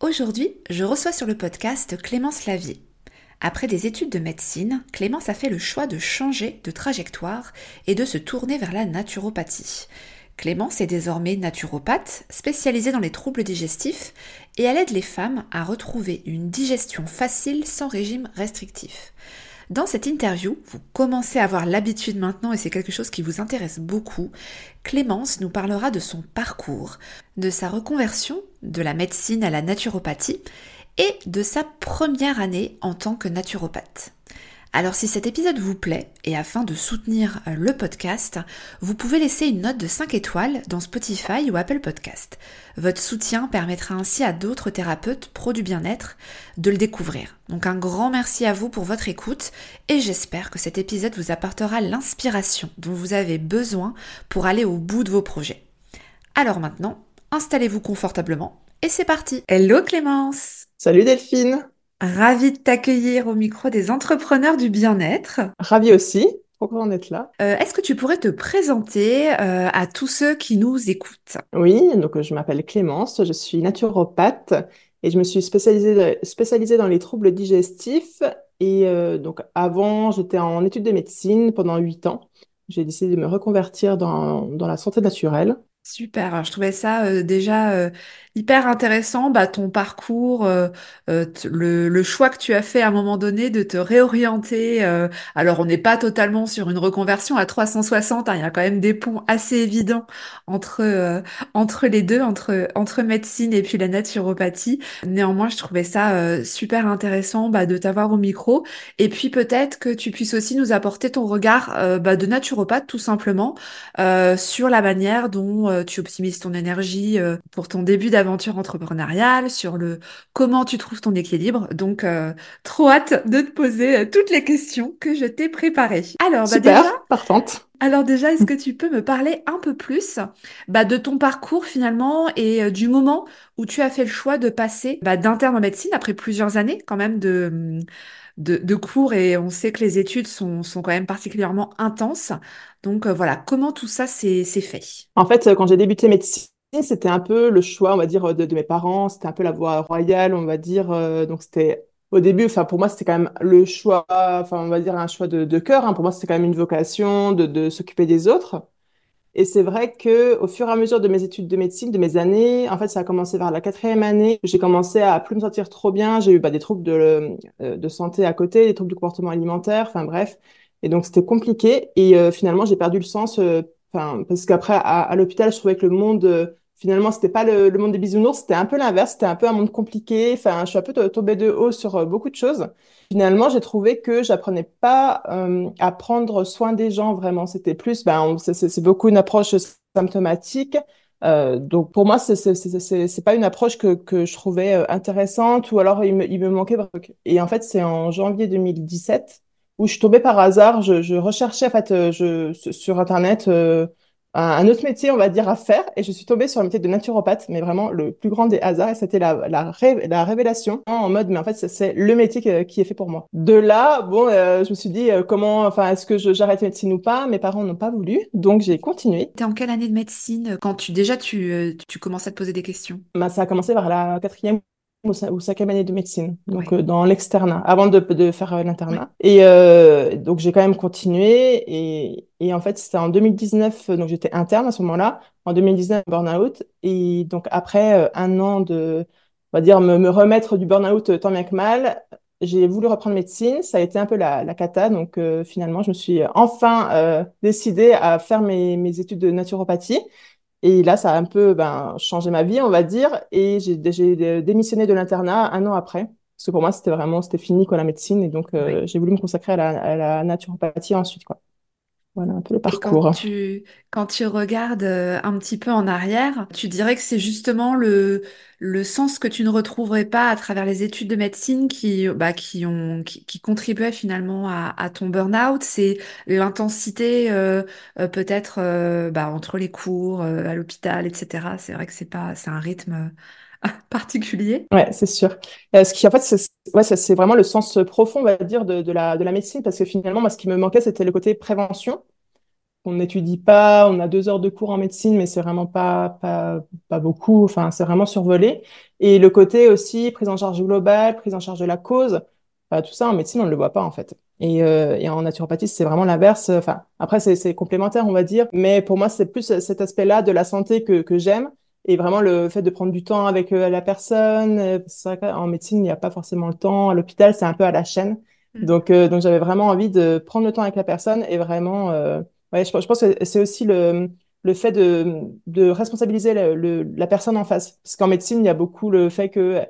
Aujourd'hui, je reçois sur le podcast Clémence Lavier. Après des études de médecine, Clémence a fait le choix de changer de trajectoire et de se tourner vers la naturopathie. Clémence est désormais naturopathe, spécialisée dans les troubles digestifs, et elle aide les femmes à retrouver une digestion facile sans régime restrictif. Dans cette interview, vous commencez à avoir l'habitude maintenant et c'est quelque chose qui vous intéresse beaucoup. Clémence nous parlera de son parcours, de sa reconversion de la médecine à la naturopathie et de sa première année en tant que naturopathe. Alors si cet épisode vous plaît, et afin de soutenir euh, le podcast, vous pouvez laisser une note de 5 étoiles dans Spotify ou Apple Podcast. Votre soutien permettra ainsi à d'autres thérapeutes pro du bien-être de le découvrir. Donc un grand merci à vous pour votre écoute et j'espère que cet épisode vous apportera l'inspiration dont vous avez besoin pour aller au bout de vos projets. Alors maintenant, installez-vous confortablement et c'est parti. Hello Clémence Salut Delphine Ravie de t'accueillir au micro des entrepreneurs du bien-être. Ravie aussi. Pourquoi on est là? Euh, Est-ce que tu pourrais te présenter euh, à tous ceux qui nous écoutent? Oui, donc je m'appelle Clémence, je suis naturopathe et je me suis spécialisée, spécialisée dans les troubles digestifs. Et euh, donc avant, j'étais en études de médecine pendant huit ans. J'ai décidé de me reconvertir dans, dans la santé naturelle. Super, je trouvais ça déjà hyper intéressant, bah, ton parcours, euh, euh, le, choix que tu as fait à un moment donné de te réorienter. Euh, alors, on n'est pas totalement sur une reconversion à 360, hein, il y a quand même des ponts assez évidents entre, entre les deux, entre, entre médecine et puis la naturopathie. Néanmoins, je trouvais ça super intéressant bah, de t'avoir au micro. Et puis peut-être que tu puisses aussi nous apporter ton regard bah, de naturopathe, tout simplement, sur la manière dont tu optimises ton énergie pour ton début d'aventure aventure entrepreneuriale, sur le comment tu trouves ton équilibre. Donc, euh, trop hâte de te poser euh, toutes les questions que je t'ai préparées. Alors, bah déjà, partante. Alors déjà, est-ce que tu peux me parler un peu plus bah, de ton parcours finalement et euh, du moment où tu as fait le choix de passer bah, d'interne en médecine après plusieurs années quand même de, de, cours et on sait que les études sont, sont quand même particulièrement intenses. Donc voilà, comment tout ça s'est fait? En fait, quand j'ai débuté médecine, c'était un peu le choix, on va dire, de, mes parents. C'était un peu la voie royale, on va dire. Euh, donc, c'était au début, enfin, pour moi, c'était quand même le choix, enfin, on va dire un choix de, de cœur. Hein. Pour moi, c'était quand même une vocation de, de s'occuper des autres. Et c'est vrai que au fur et à mesure de mes études de médecine, de mes années, en fait, ça a commencé vers la quatrième année. J'ai commencé à plus me sentir trop bien. J'ai eu bah, des troubles de, euh, de santé à côté, des troubles du comportement alimentaire, enfin bref. Et donc, c'était compliqué. Et euh, finalement, j'ai perdu le sens. Enfin, parce qu'après, à, à l'hôpital, je trouvais que le monde finalement, c'était pas le, monde des bisounours, c'était un peu l'inverse, c'était un peu un monde compliqué. Enfin, je suis un peu tombée de haut sur euh, beaucoup de choses. Finalement, j'ai trouvé que j'apprenais pas euh, à prendre soin des gens vraiment. C'était plus, ben, c'est beaucoup une approche symptomatique. Euh, donc pour moi, c'est pas une approche que, que je trouvais intéressante ou alors il me, il me manquait. Et en fait, c'est en janvier 2017 où je suis tombée par hasard. Je, je recherchais en fait je, sur internet un autre métier, on va dire, à faire. Et je suis tombée sur le métier de naturopathe, mais vraiment le plus grand des hasards. Et c'était la, la, la, révélation en mode, mais en fait, c'est le métier qui est fait pour moi. De là, bon, euh, je me suis dit, euh, comment, enfin, est-ce que j'arrête médecine ou pas? Mes parents n'ont pas voulu, donc j'ai continué. T'es en quelle année de médecine? Quand tu déjà tu, euh, tu commences à te poser des questions? Bah, Ça a commencé vers la quatrième ou cinquième année de médecine, donc euh, dans l'externat, avant de, de faire euh, l'internat. Et euh, donc j'ai quand même continué. Et, et en fait, c'était en 2019, donc j'étais interne à ce moment-là. En 2019, burn-out. Et donc après un an de, on va dire, me, me remettre du burn-out tant bien que mal, j'ai voulu reprendre médecine. Ça a été un peu la, la cata. Donc, euh, finalement, je me suis enfin euh, décidée à faire mes, mes études de naturopathie. Et là, ça a un peu ben, changé ma vie, on va dire. Et j'ai démissionné de l'internat un an après. Parce que pour moi, c'était vraiment, c'était fini, quoi, la médecine. Et donc, euh, Oui. j'ai voulu me consacrer à la, à la naturopathie ensuite, quoi. Voilà un peu le Et quand parcours. tu, quand tu regardes euh, un petit peu en arrière, tu dirais que c'est justement le, le sens que tu ne retrouverais pas à travers les études de médecine qui, bah, qui ont, qui, qui contribuaient finalement à, à ton burn-out. C'est l'intensité euh, euh, peut-être euh, bah, entre les cours, euh, à l'hôpital, etc. C'est vrai que c'est pas, c'est un rythme particulier. Ouais, c'est sûr. Euh, ce qui, en fait, c'est vraiment le sens profond, on va dire, de, la, de la médecine. Parce que finalement, moi, ce qui me manquait, c'était le côté prévention. On n'étudie pas, on a deux heures de cours en médecine, mais c'est vraiment pas, pas, pas beaucoup. Enfin, c'est vraiment survolé. Et le côté aussi prise en charge globale, prise en charge de la cause, enfin, tout ça en médecine, on ne le voit pas en fait. Et, euh, et en naturopathie, c'est vraiment l'inverse. Enfin, après, c'est complémentaire, on va dire. Mais pour moi, c'est plus cet aspect-là de la santé que j'aime. Et vraiment le fait de prendre du temps avec euh, la personne. Euh, C'est vrai qu'en médecine, il n'y a pas forcément le temps. À l'hôpital, c'est un peu à la chaîne. Mm. Donc, euh, donc j'avais vraiment envie de prendre le temps avec la personne et vraiment. euh, Ouais, je, je pense que c'est aussi le, le fait de, de responsabiliser le- le- la personne en face. Parce qu'en médecine, il y a beaucoup le fait que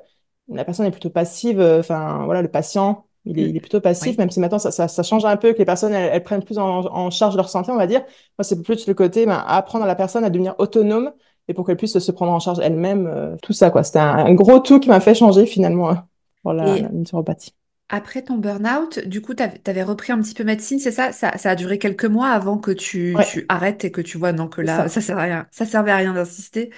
la personne est plutôt passive. Enfin, voilà, le patient, il est, Mm. il est plutôt passif, Oui. même si maintenant ça, ça, ça change un peu, que les personnes, elles, elles prennent plus en, en charge leur santé, on va dire. Moi, c'est plus le côté, ben, apprendre à la personne à devenir autonome et pour qu'elle puisse se prendre en charge elle-même. euh, tout ça, quoi. C'était un, un gros tout qui m'a fait changer, finalement, euh, pour la, naturopathie. Après ton burn-out, du coup, tu avais repris un petit peu médecine, c'est ça? Ça, ça a duré quelques mois avant que tu, Ouais, tu arrêtes et que tu vois, non, que là, ça. ça sert à rien. Ça servait à rien d'insister.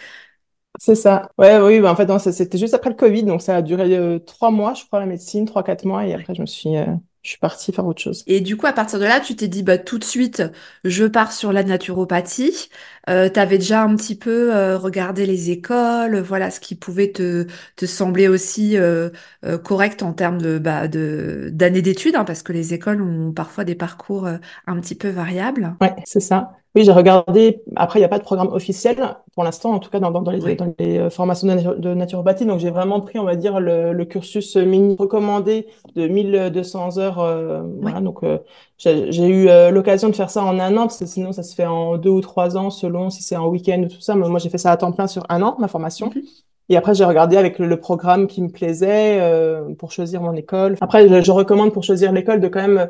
C'est ça. Ouais, oui, bah, en fait, c'était juste après le Covid, donc ça a duré euh, trois mois, je crois, la médecine, trois, quatre mois, et après, je me suis, euh, je suis partie faire autre chose. Et du coup, à partir de là, tu t'es dit, bah, tout de suite, je pars sur la naturopathie. Euh, tu avais déjà un petit peu euh, regardé les écoles, voilà, ce qui pouvait te, te sembler aussi euh, euh, correct en termes de, bah, de, d'années d'études, hein, parce que les écoles ont parfois des parcours euh, un petit peu variables. Ouais, c'est ça. Oui, j'ai regardé. Après, il n'y a pas de programme officiel pour l'instant, en tout cas dans, dans, dans les, dans les euh, formations de, natu- de naturopathie. Donc, j'ai vraiment pris, on va dire, le, le cursus mini recommandé de 1200 heures. euh, voilà. Donc, euh, j'ai eu euh, l'occasion de faire ça en un an, parce que sinon, ça se fait en deux ou trois ans, selon si c'est en week-end ou tout ça. Mais moi, j'ai fait ça à temps plein sur un an, ma formation. Mhm. Et après, j'ai regardé avec le, le programme qui me plaisait euh, pour choisir mon école. Après, je, je recommande pour choisir l'école de quand même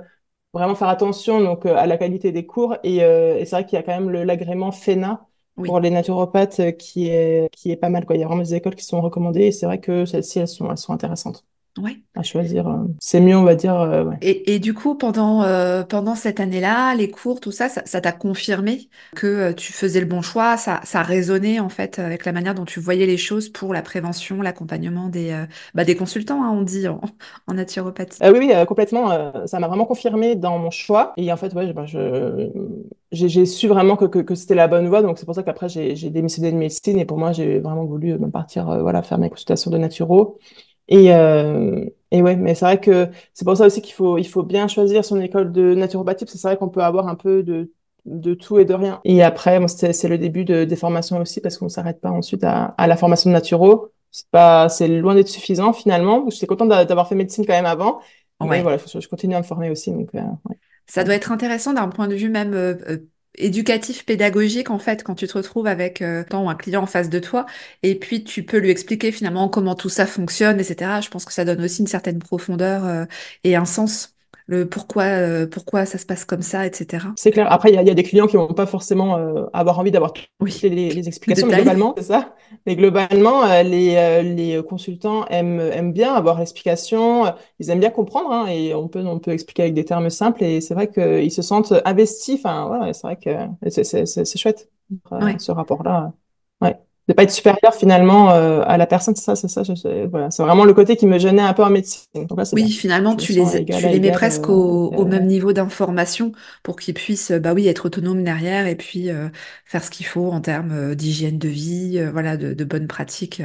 vraiment faire attention donc euh, à la qualité des cours. Et, euh, et c'est vrai qu'il y a quand même le- l'agrément FENA pour les naturopathes euh, qui est qui est pas mal quoi. Il y a vraiment des écoles qui sont recommandées et c'est vrai que celles-ci elles sont elles sont intéressantes Ouais. à choisir. euh. C'est mieux on va dire euh, ouais. Et, et du coup, pendant, euh, pendant cette année-là, les cours, tout ça, ça, t'a confirmé que euh, tu faisais le bon choix, ça, ça résonnait en fait avec la manière dont tu voyais les choses pour la prévention, l'accompagnement des, bah, des consultants, hein, on dit en, en naturopathie. Euh, oui, oui, complètement. ça m'a vraiment confirmé dans mon choix. Et en fait, ouais, je, j'ai, su vraiment que, que, que c'était la bonne voie. Donc, c'est pour ça qu'après, j'ai, démissionné de médecine. Et pour moi, j'ai vraiment voulu partir, voilà, faire mes consultations de naturo. Et, euh, et ouais, mais c'est vrai que c'est pour ça aussi qu'il faut, il faut bien choisir son école de naturopathie. Parce que c'est vrai qu'on peut avoir un peu de, de tout et de rien. Et après, moi, c'est, le début de, des formations aussi parce qu'on s'arrête pas ensuite à, à la formation de naturo. C'est pas, c'est loin d'être suffisant finalement. J'étais contente d'a- d'avoir fait médecine quand même avant. Mais Ouais. voilà, je, je continue à me former aussi. Donc, euh, ouais, Ça doit être intéressant d'un point de vue même euh, euh, éducatif, pédagogique, en fait, quand tu te retrouves avec euh, un client en face de toi, et puis tu peux lui expliquer finalement comment tout ça fonctionne, etc. Je pense que ça donne aussi une certaine profondeur euh, et un sens, le pourquoi, euh, pourquoi ça se passe comme ça, etc. c'est clair. Après, il y a, il y a des clients qui vont pas forcément euh, avoir envie d'avoir toutes Oui, les, explications, mais globalement, c'est ça. Mais globalement, euh, les, les consultants aiment, aiment bien avoir l'explication. Ils aiment bien comprendre, hein, et on peut, on peut expliquer avec des termes simples. Et c'est vrai qu'ils se sentent investis. Enfin, voilà, c'est vrai que c'est chouette, Ouais. ce rapport-là. Ouais. De pas être supérieur finalement euh, à la personne, c'est ça, c'est ça. voilà. C'est vraiment le côté qui me gênait un peu en médecine. Donc là, c'est Oui, bien. finalement, Je tu les, égal tu les mets presque euh, au, au euh, même niveau d'information pour qu'ils puissent, bah oui, être autonomes derrière et puis faire ce qu'il faut en termes d'hygiène de vie, voilà, de, de bonnes pratiques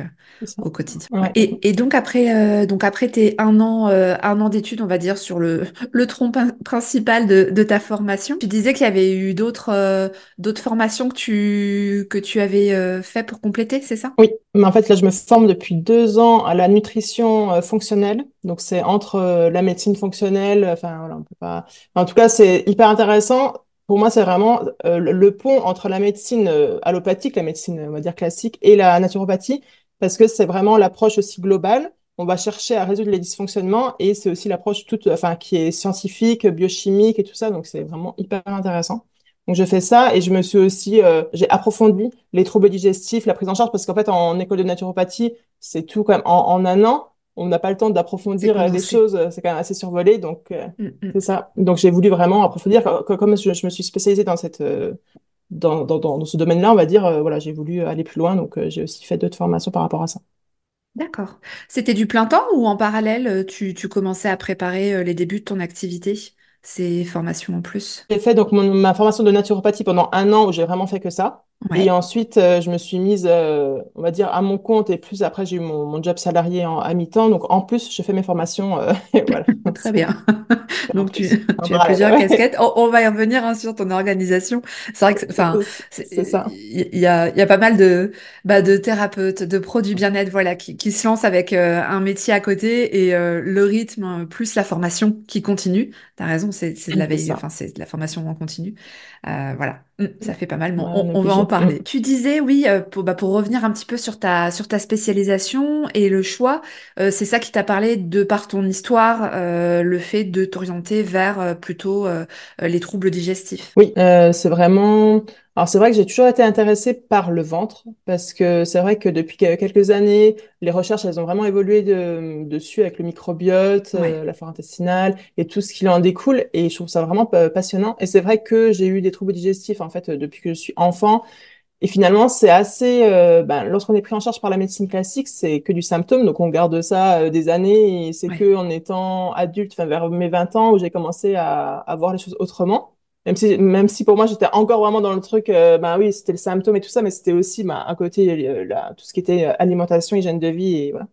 au quotidien. Ouais. Et, et donc après, donc après tes un an, un an d'études, on va dire sur le, le tronc principal de, de ta formation, tu disais qu'il y avait eu d'autres, d'autres formations que tu, que tu avais fait pour compléter, c'est ça? Oui, mais en fait, là, je me forme depuis deux ans à la nutrition euh, fonctionnelle. Donc, c'est entre euh, la médecine fonctionnelle, enfin, voilà, on peut pas. En tout cas, c'est hyper intéressant. Pour moi, c'est vraiment euh, le, pont entre la médecine allopathique, la médecine, on va dire classique, et la naturopathie, parce que c'est vraiment l'approche aussi globale. On va chercher à résoudre les dysfonctionnements et c'est aussi l'approche toute, enfin, qui est scientifique, biochimique et tout ça. Donc, c'est vraiment hyper intéressant. Donc, je fais ça et je me suis aussi, euh, j'ai approfondi les troubles digestifs, la prise en charge, parce qu'en fait, en école de naturopathie, c'est tout quand même en, en un an. On n'a pas le temps d'approfondir euh, les condensé. choses, euh, c'est quand même assez survolé. Donc, euh, Mm, mm. c'est ça. Donc, j'ai voulu vraiment approfondir. Co- co- Comme je, je me suis spécialisée dans cette, euh, dans, dans, ce domaine-là, on va dire, euh, voilà, j'ai voulu aller plus loin. Donc, euh, j'ai aussi fait d'autres formations par rapport à ça. D'accord. C'était du plein temps ou en parallèle, euh, tu, tu commençais à préparer euh, les débuts de ton activité, ces formations en plus? J'ai fait donc ma formation de naturopathie pendant un an où j'ai vraiment fait que ça. Et ensuite, euh, je me suis mise, euh, on va dire, à mon compte et plus après, j'ai eu mon, mon job salarié en, à mi-temps. Donc, en plus, je fais mes formations, euh, et voilà. très bien. en Donc tu, tu as plusieurs ouais. casquettes. On, on va y revenir hein, sur ton organisation. C'est vrai que, enfin, c'est- ça. il y a, il y a pas mal de, bah, de thérapeutes, de pros du bien-être, voilà, qui, qui se lancent avec euh, un métier à côté et euh, le rythme euh, plus la formation qui continue. T'as raison, c'est, de la veille, enfin, c'est de la formation en continu. Euh, voilà, Mm, ça fait pas mal. Bon, on on, va en parler. Tu disais, oui, euh, pour, bah, pour revenir un petit peu sur ta, sur ta spécialisation et le choix. Euh, c'est ça qui t'a parlé de par ton histoire, euh, le fait de t'orienter vers euh, plutôt euh, euh, les troubles digestifs. Oui, euh, c'est vraiment. Alors c'est vrai que j'ai toujours été intéressée par le ventre parce que c'est vrai que depuis que- quelques années, les recherches elles ont vraiment évolué de- dessus avec le microbiote, Ouais, euh, la flore intestinale et tout ce qui en découle et je trouve ça vraiment pa- passionnant. Et c'est vrai que j'ai eu des troubles digestifs en fait depuis que je suis enfant et finalement c'est assez. euh, ben, lorsqu'on est pris en charge par la médecine classique, c'est que du symptôme donc on garde ça euh, des années et c'est ouais. que en étant adulte, enfin vers mes 20 ans où j'ai commencé à, à voir les choses autrement. Même si, même si pour moi, j'étais encore vraiment dans le truc, euh, ben oui, c'était le symptôme et tout ça, mais c'était aussi ben, à côté euh, la- tout ce qui était euh, alimentation, hygiène de vie et voilà.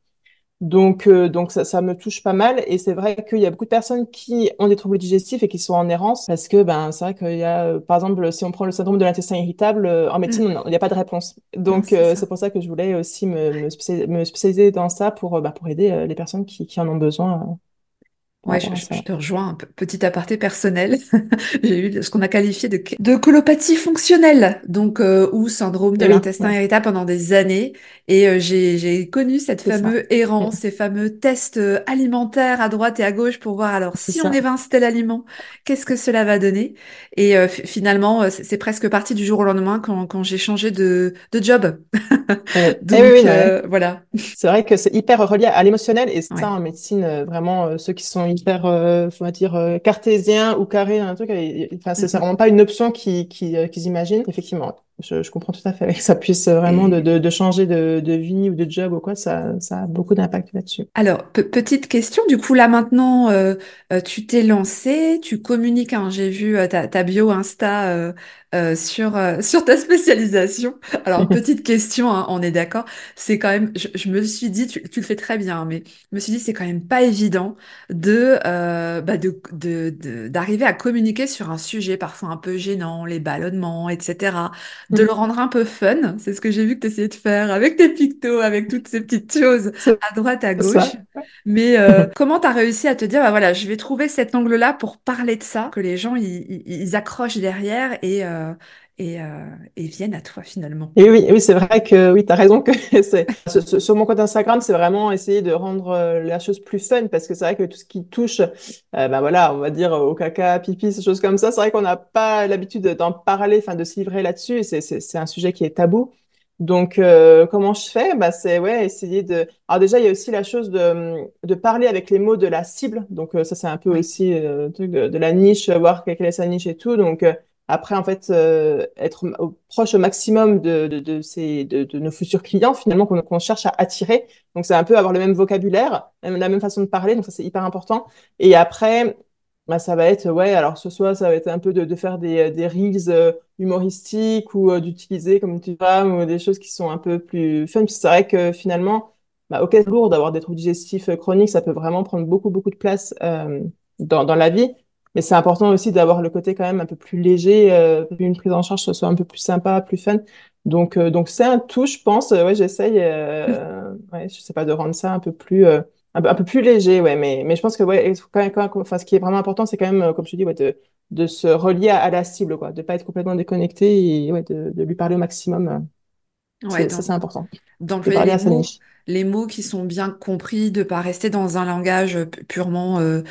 Donc, euh, donc ça, ça me touche pas mal et c'est vrai qu'il y a beaucoup de personnes qui ont des troubles digestifs et qui sont en errance parce que ben c'est vrai qu'il y a, euh, par exemple, si on prend le syndrome de l'intestin irritable, en médecine, Mm. on- il n'y a pas de réponse. Donc, c'est euh, pour ça que je voulais aussi me, me spécialiser, me spécialiser dans ça pour, ben, pour aider les personnes qui, qui en ont besoin Ouais, je, ça. te rejoins. Un petit aparté personnel. J'ai eu ce qu'on a qualifié de, de colopathie fonctionnelle, donc euh, ou syndrome de oui, l'intestin ouais, irritable pendant des années. Et euh, j'ai connu cette c'est ça. fameuse Mm, errance, ces fameux tests euh, alimentaires à droite et à gauche pour voir alors C'est si on ça. évince tel aliment, qu'est-ce que cela va donner? Et euh, fi- finalement, euh, c'est c'est presque parti du jour au lendemain quand, quand j'ai changé de, de job. Et oui, Donc oui, euh, voilà. C'est vrai que c'est hyper relié à l'émotionnel et ça Ouais. en médecine euh, vraiment euh, ceux qui sont hyper euh, faut dire euh, cartésiens ou carrés un truc enfin c'est c'est mm. vraiment pas une option qui qui euh, qu'ils imaginent effectivement je, je comprends tout à fait que ça puisse vraiment de, de, de changer de, de vie ou de job ou quoi ça ça a beaucoup d'impact là-dessus Alors, pe- petite question, du coup, là maintenant, euh, euh, tu t'es lancé, tu communiques, hein, j'ai vu euh, ta, ta bio Insta euh, euh, sur, euh, sur ta spécialisation. Alors, petite question, hein, on est d'accord, c'est quand même, je, je me suis dit, tu, tu le fais très bien, hein, mais je me suis dit, c'est quand même pas évident de, euh, bah, de, de, de- d'arriver à communiquer sur un sujet parfois un peu gênant, les ballonnements, etc., de le rendre un peu fun, c'est ce que j'ai vu que tu essayais de faire avec tes pictos, avec toutes ces petites choses à droite, à gauche. Mais euh, comment tu as réussi à te dire, bah voilà, je vais trouver cet angle-là pour parler de ça, que les gens ils accrochent derrière et, euh, et, euh, et viennent à toi finalement. Et oui, oui, c'est vrai que oui, tu as raison que c'est sur mon compte Instagram, c'est vraiment essayer de rendre euh, la chose plus fun parce que c'est vrai que tout ce qui touche euh, ben voilà, on va dire au caca, pipi, ces choses comme ça, c'est vrai qu'on n'a pas l'habitude d'en parler, enfin de se livrer là-dessus et c'est un sujet qui est tabou. Donc euh, comment je fais? Bah c'est ouais, essayer de Alors déjà, il y a aussi la chose de de parler avec les mots de la cible. Donc euh, ça c'est un peu aussi euh, de la niche, voir quelle est sa niche et tout. Donc euh, après, en fait, euh, être proche au maximum de, de, ces, de, nos futurs clients, finalement, qu'on cherche à attirer. Donc, c'est un peu avoir le même vocabulaire, la même façon de parler. Donc, ça, c'est hyper important. Et après, bah, ça va être, ouais, alors ce soit, ça va être un peu de, faire des, des reels euh, humoristiques ou euh, d'utiliser comme Instagram ou des choses qui sont un peu plus fun. C'est vrai que finalement, bah, ok, c'est lourd d'avoir des troubles digestifs euh, chroniques, ça peut vraiment prendre beaucoup, beaucoup de place euh, dans, dans la vie. Mais c'est important aussi d'avoir le côté quand même un peu plus léger, euh, une prise en charge soit soit un peu plus sympa, plus fun. Donc, euh, donc c'est un tout, je pense. Euh, ouais, j'essaye, euh, ouais, je sais pas, de rendre ça un peu plus, euh, un, peu un peu plus léger, ouais. Mais, mais je pense que, ouais, quand même, quand- enfin, ce qui est vraiment important, c'est quand même, euh, comme je te dis, ouais, de, de se relier à, à la cible, quoi, de pas être complètement déconnecté et ouais, de, de lui parler au maximum. Ouais, ça, c'est important. De d'employer parler les à sa mots, niche. Les mots qui sont bien compris, de pas rester dans un langage pu- purement euh,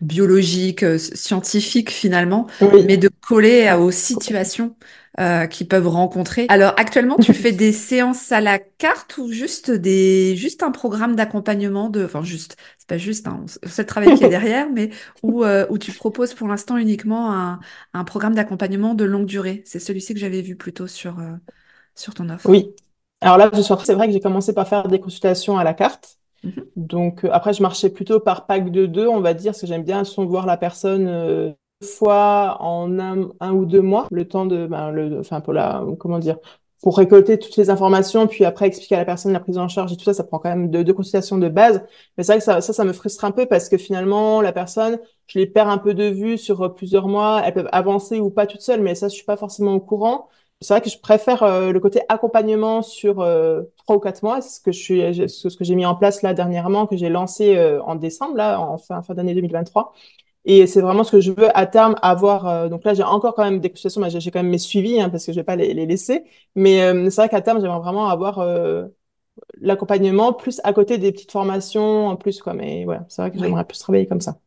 biologique, euh, scientifique finalement, Oui, mais de coller aux situations euh, qu'ils peuvent rencontrer. Alors actuellement, tu fais des séances à la carte ou juste des, juste un programme d'accompagnement de, enfin juste, c'est pas juste, hein, on sait le travail qu'il y a derrière, mais où, euh, où tu proposes pour l'instant uniquement un, un programme d'accompagnement de longue durée. C'est celui-ci que j'avais vu plutôt sur, sur ton offre. Oui. Alors là, en train- c'est vrai que j'ai commencé par faire des consultations à la carte. Mhm. Donc, euh, après, je marchais plutôt par pack de deux, on va dire, parce que j'aime bien son, voir la personne euh, deux fois en un, un ou deux mois, le temps de, ben, le, enfin, pour la, comment dire, pour récolter toutes les informations, puis après expliquer à la personne la prise en charge et tout ça, ça prend quand même deux, deux consultations de base. Mais c'est vrai que ça, ça, ça me frustre un peu parce que finalement, la personne, je les perds un peu de vue sur euh, plusieurs mois, elles peuvent avancer ou pas toutes seules, mais ça, je suis pas forcément au courant. C'est vrai que je préfère euh, le côté accompagnement sur euh, trois ou quatre mois. C'est ce que je suis, ce que j'ai mis en place là dernièrement, que j'ai lancé euh, en décembre, là, en fin, fin d'année 2023. Et c'est vraiment ce que je veux à terme avoir. euh, donc là, j'ai encore quand même des consultations, mais j'ai quand même mes suivis, hein, parce que je vais pas les, les laisser. Mais euh, c'est vrai qu'à terme, j'aimerais vraiment avoir euh, l'accompagnement plus à côté des petites formations en plus, quoi. Mais voilà, c'est vrai que j'aimerais plus travailler comme ça.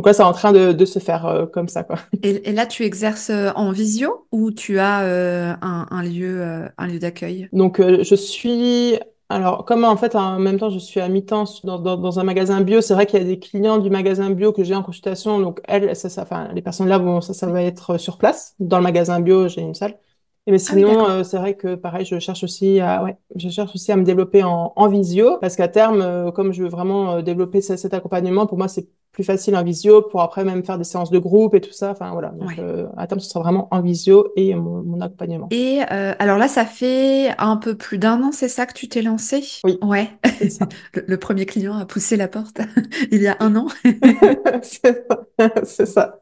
Donc là, c'est en train de, de se faire euh, comme ça, quoi. Et, et là, tu exerces euh, en visio ou tu as euh, un, un lieu, euh, un lieu d'accueil? Donc, euh, je suis. Alors, comme en fait, en même temps, je suis à mi-temps dans, dans, dans un magasin bio, c'est vrai qu'il y a des clients du magasin bio que j'ai en consultation. Donc, elles, ça, ça, enfin, les personnes là, bon, ça, ça va être sur place. Dans le magasin bio, j'ai une salle. Et mais Ah oui, sinon, d'accord. euh, c'est vrai que pareil, je cherche aussi à, ouais, je cherche aussi à me développer en, en visio, parce qu'à terme, euh, comme je veux vraiment euh, développer ce- cet accompagnement, pour moi, c'est plus facile en visio pour après même faire des séances de groupe et tout ça. Enfin, voilà. Donc, Ouais. euh, à terme, ce sera vraiment en visio et mon, mon accompagnement. Et euh, alors là, ça fait un peu plus d'un an, c'est ça que tu t'es lancé? Oui, Ouais. Le, le premier client a poussé la porte il y a un an. C'est ça.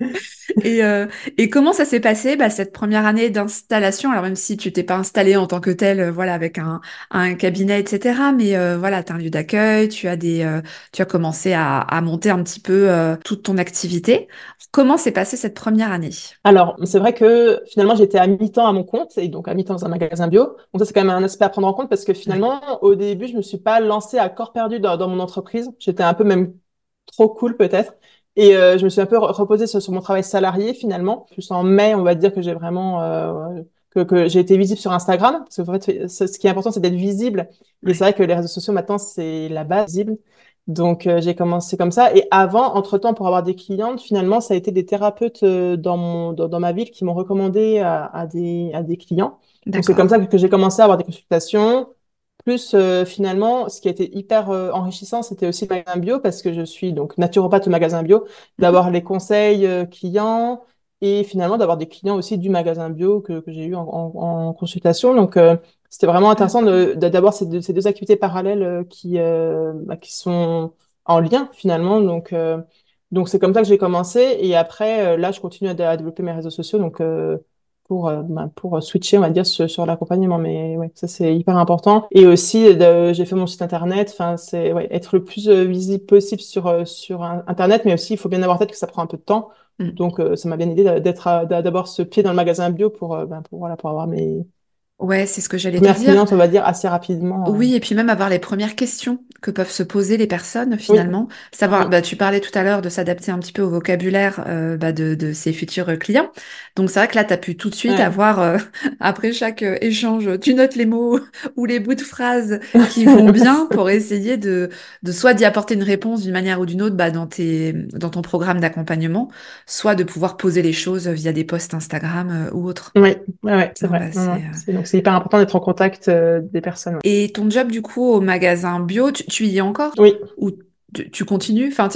Et, euh, et comment ça s'est passé, bah, cette première année d'installation? Alors même si tu t'es pas installé en tant que tel, euh, voilà, avec un, un cabinet, etc. Mais euh, voilà, tu as un lieu d'accueil, tu as des, tu as commencé à, à monter un petit peu toute ton activité. Comment s'est passée cette première année? Alors, c'est vrai que finalement, j'étais à mi-temps à mon compte et donc à mi-temps dans un magasin bio. Donc ça, c'est quand même un aspect à prendre en compte parce que finalement, au début, je me suis pas lancée à corps perdu dans, dans mon entreprise. J'étais un peu même trop cool peut-être. Et euh, je me suis un peu re- reposée sur, sur mon travail salarié finalement. Plus en mai, on va dire que j'ai vraiment euh, que, que j'ai été visible sur Instagram. Parce que en fait, ce qui est important, c'est d'être visible. Et c'est vrai que les réseaux sociaux maintenant, c'est la base visible. Donc euh, j'ai commencé comme ça. Et avant, entre-temps, pour avoir des clientes, finalement, ça a été des thérapeutes euh, dans mon dans, dans ma ville qui m'ont recommandé à, à des à des clients. Donc c'est comme ça que j'ai commencé à avoir des consultations. Plus euh, finalement, ce qui a été hyper euh, enrichissant, c'était aussi le magasin bio parce que je suis donc naturopathe au magasin bio, Mhm. d'avoir les conseils euh, clients et finalement d'avoir des clients aussi du magasin bio que, que j'ai eu en, en- en consultation. Donc euh, c'était vraiment intéressant D'accord. de, de- d'avoir ces deux, ces deux activités parallèles euh, qui euh, bah, qui sont en lien finalement. Donc euh, donc c'est comme ça que j'ai commencé et après là je continue à, à développer mes réseaux sociaux donc euh, pour, euh, ben, pour switcher, on va dire, sur, sur l'accompagnement. Mais ouais, ça, c'est hyper important. Et aussi, de- j'ai fait mon site internet. Enfin, c'est ouais, être le plus euh, visible possible sur, euh, sur Internet. Mais aussi, il faut bien avoir en tête que ça prend un peu de temps. Mm. Donc, euh, ça m'a bien aidé d'être, d'avoir ce pied dans le magasin bio pour, euh, ben, pour, voilà, pour avoir mes Ouais, c'est ce que j'allais te dire. clientes, on va dire, assez rapidement. euh. Oui, et puis même avoir les premières questions que peuvent se poser les personnes Oui, finalement. Savoir, oui, bah, tu parlais tout à l'heure de s'adapter un petit peu au vocabulaire euh, bah, de, de ses futurs euh, clients. Donc c'est vrai que là, tu as pu tout de suite ouais. avoir, euh, après chaque euh, échange, tu notes les mots ou les bouts de phrases qui vont bien pour essayer de, de soit d'y apporter une réponse d'une manière ou d'une autre bah, dans tes, dans ton programme d'accompagnement, soit de pouvoir poser les choses via des posts Instagram ou autres. Oui, ouais, ouais, c'est vrai. bah, C'est, donc, hyper important d'être en contact euh, des personnes. ouais. Et ton job, du coup, au magasin bio, tu, tu y es encore? Oui, Ou tu, tu continues? Enfin,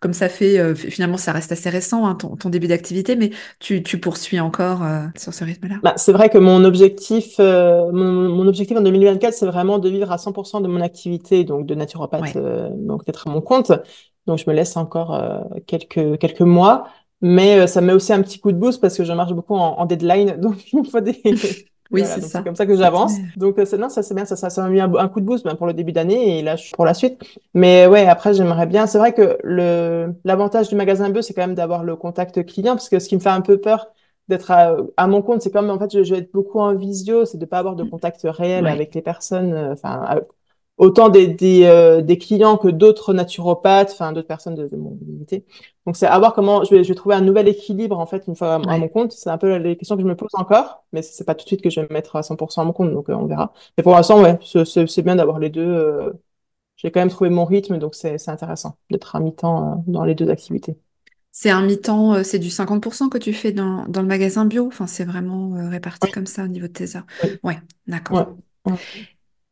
comme ça fait, euh, finalement, ça reste assez récent, hein, ton, ton début d'activité, mais tu, tu poursuis encore euh, sur ce rythme-là? Bah, c'est vrai que mon objectif, euh, mon, mon objectif en 2024, c'est vraiment de vivre à 100% de mon activité, donc de naturopathe, Ouais, euh, donc d'être à mon compte. Donc je me laisse encore euh, quelques quelques mois, mais euh, ça me met aussi un petit coup de boost parce que je marche beaucoup en, en deadline, donc il me faut des Oui, Voilà, c'est ça. comme ça que j'avance. Donc euh, non, ça c'est bien, ça, ça, ça m'a mis un, un coup de boost ben, pour le début d'année et là je suis pour la suite. Mais ouais, après j'aimerais bien. C'est vrai que le l'avantage du magasin Beu, c'est quand même d'avoir le contact client, parce que ce qui me fait un peu peur d'être à, à mon compte, c'est comme en fait je, je vais être beaucoup en visio, c'est de pas avoir de contact réel Ouais. avec les personnes. euh, Enfin, autant des, des, euh, des clients que d'autres naturopathes, enfin d'autres personnes de, de mon unité. Donc c'est à voir comment je vais, je vais trouver un nouvel équilibre en fait une fois à, à mon compte. C'est un peu les questions que je me pose encore, mais c'est pas tout de suite que je vais me mettre à 100% à mon compte, donc euh, on verra. Mais pour l'instant, ouais, c'est bien d'avoir les deux. euh, J'ai quand même trouvé mon rythme, donc c'est intéressant d'être à mi-temps dans les deux activités. C'est un mi-temps, c'est du 50% que tu fais dans, dans le magasin bio? Enfin, c'est vraiment réparti comme ça au niveau de tes heures. Oui, Ouais, d'accord. ouais.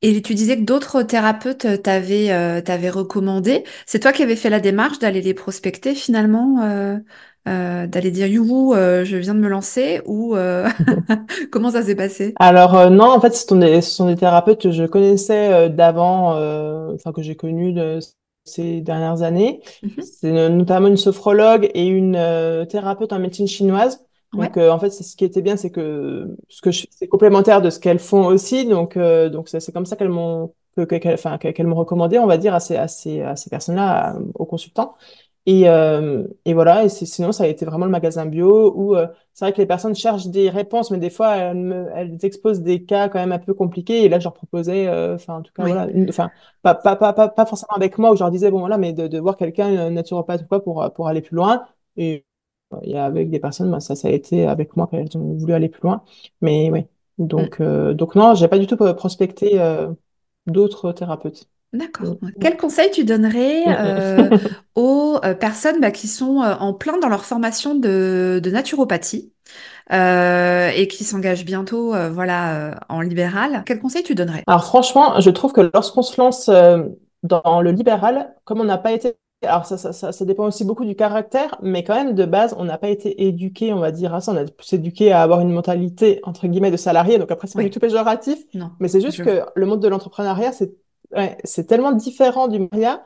Et tu disais que d'autres thérapeutes euh, t'avaient euh, t'avaient recommandé. C'est toi qui avais fait la démarche d'aller les prospecter finalement, euh, euh, d'aller dire youhou, euh, je viens de me lancer ou euh, comment ça s'est passé? Alors non, en fait, ce sont des, ce sont des thérapeutes que je connaissais d'avant, euh, enfin que j'ai connus de ces dernières années. Mhm. C'est no- notamment une sophrologue et une thérapeute en médecine chinoise. Ouais, Donc euh, en fait, c'est ce qui était bien, c'est que ce que c'est complémentaire de ce qu'elles font aussi. Donc euh, donc c'est comme ça qu'elles m'ont que- qu'elles enfin, qu'elles m'ont recommandé, on va dire, à ces à ces, à ces personnes-là, à- aux consultants. Et, euh, et voilà, et sinon, ça a été vraiment le magasin bio où euh, c'est vrai que les personnes cherchent des réponses, mais des fois, elles, me- elles exposent des cas quand même un peu compliqués. Et là, je leur proposais, euh, enfin, en tout cas, ouais, voilà, enfin, pas, pas, pas, pas, pas forcément avec moi, où je leur disais, bon, voilà, mais de, de voir quelqu'un, un naturopathe ou quoi, pour, euh, pour aller plus loin. Et, euh, il y a avec des personnes, bah, ça, ça a été avec moi qu'elles ont voulu aller plus loin. Mais oui, Mm. donc, euh, donc non, j'ai pas du tout prospecté euh, d'autres thérapeutes. Mm, d'accord. Quel conseil tu donnerais mm, euh, mm. aux euh, personnes bah, qui sont euh, en plein dans leur formation de, de naturopathie euh, et qui s'engagent bientôt euh, voilà, euh, en libéral? Quel conseil tu donnerais? Alors franchement, je trouve que lorsqu'on se lance euh, dans le libéral, comme on n'a pas été, alors ça, ça, ça, ça dépend aussi beaucoup du caractère, mais quand même de base, on n'a pas été éduqué, on va dire à ça, on a plus éduqué à avoir une mentalité entre guillemets de salarié. Donc après, c'est pas du tout péjoratif, non, mais c'est juste je que le monde de l'entrepreneuriat, c'est ouais, c'est tellement différent du mariat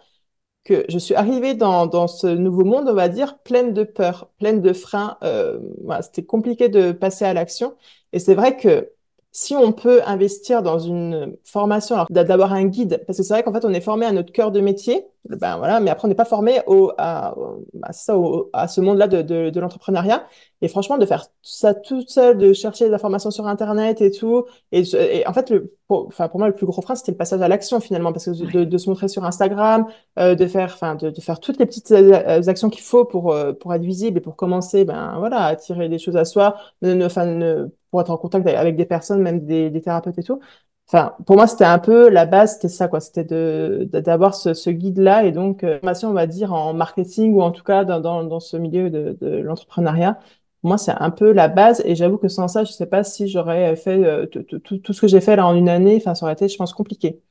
que je suis arrivée dans, dans ce nouveau monde, on va dire, pleine de peur, pleine de freins. Euh, voilà, c'était compliqué de passer à l'action. Et c'est vrai que si on peut investir dans une formation, alors d'a- d'avoir un guide, parce que c'est vrai qu'en fait, on est formé à notre cœur de métier, ben voilà, mais après, on n'est pas formé au, à, à ça, au- à ce monde-là de, de, de l'entrepreneuriat. Et franchement, de faire ça toute seule, de chercher des informations sur Internet et tout. Et, en fait, le, pour, enfin, pour moi, le plus gros frein, c'était le passage à l'action finalement, parce que de, de se montrer sur Instagram, euh, de faire, enfin, de, de faire toutes les petites euh, actions qu'il faut pour, euh, pour être visible et pour commencer, ben voilà, à attirer des choses à soi, ne, ne- enfin, ne- pour être en contact avec des personnes, même des, des thérapeutes et tout. Enfin, pour moi, c'était un peu la base, c'était ça, quoi. C'était de, d'avoir ce, ce guide-là et donc, euh, formation, on va dire, en marketing ou en tout cas dans, dans, dans ce milieu de, de l'entrepreneuriat. Pour moi, c'est un peu la base et j'avoue que sans ça, je sais pas si j'aurais fait euh, tout, ce que j'ai fait là en une année. Enfin, ça aurait été, je pense, compliqué.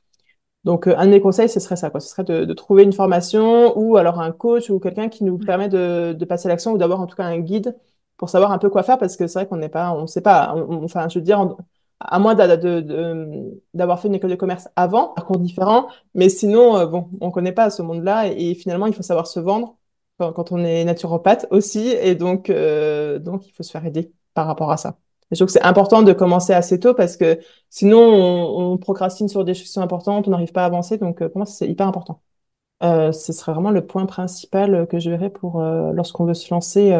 Donc, euh, un de mes conseils, ce serait ça, quoi. Ce serait de, de trouver une formation ou alors un coach ou quelqu'un qui nous ouais, permet de, de passer à l'action ou d'avoir en tout cas un guide pour savoir un peu quoi faire parce que c'est vrai qu'on n'est pas, on sait pas, enfin, je veux dire, à moins d'avoir fait une école de commerce avant, un parcours différent, mais sinon, euh, bon, on connaît pas ce monde-là et, finalement, il faut savoir se vendre quand, on est naturopathe aussi et donc, euh, donc, il faut se faire aider par rapport à ça. Je trouve que c'est important de commencer assez tôt parce que Sinon, on, procrastine sur des choses importantes, on n'arrive pas à avancer. Donc, euh, pour moi, c'est hyper important. Euh, ce serait vraiment le point principal que je verrais pour euh, lorsqu'on veut se lancer.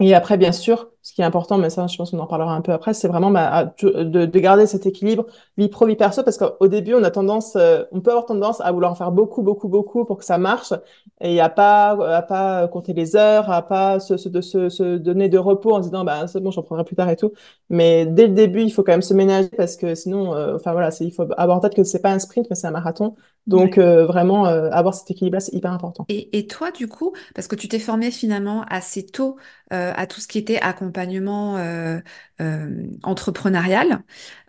Euh, et après, bien sûr, ce qui est important, mais ça, je pense qu'on en parlera un peu après, c'est vraiment bah, de, de garder cet équilibre vie pro, vie perso, parce qu'au début, on a tendance, euh, on peut avoir tendance à vouloir en faire beaucoup, beaucoup, beaucoup pour que ça marche, et à pas, à pas compter les heures, à pas se, se, se, se donner de repos en se disant, bah, c'est bon, j'en prendrai plus tard et tout. Mais dès le début, il faut quand même se ménager, parce que sinon, euh, enfin voilà, il faut avoir en tête que c'est pas un sprint, mais c'est un marathon. Donc, ouais. euh, vraiment, euh, avoir cet équilibre-là, c'est hyper important. Et, et toi, du coup, parce que tu t'es formé finalement assez tôt euh, à tout ce qui était accompagnement entrepreneurial,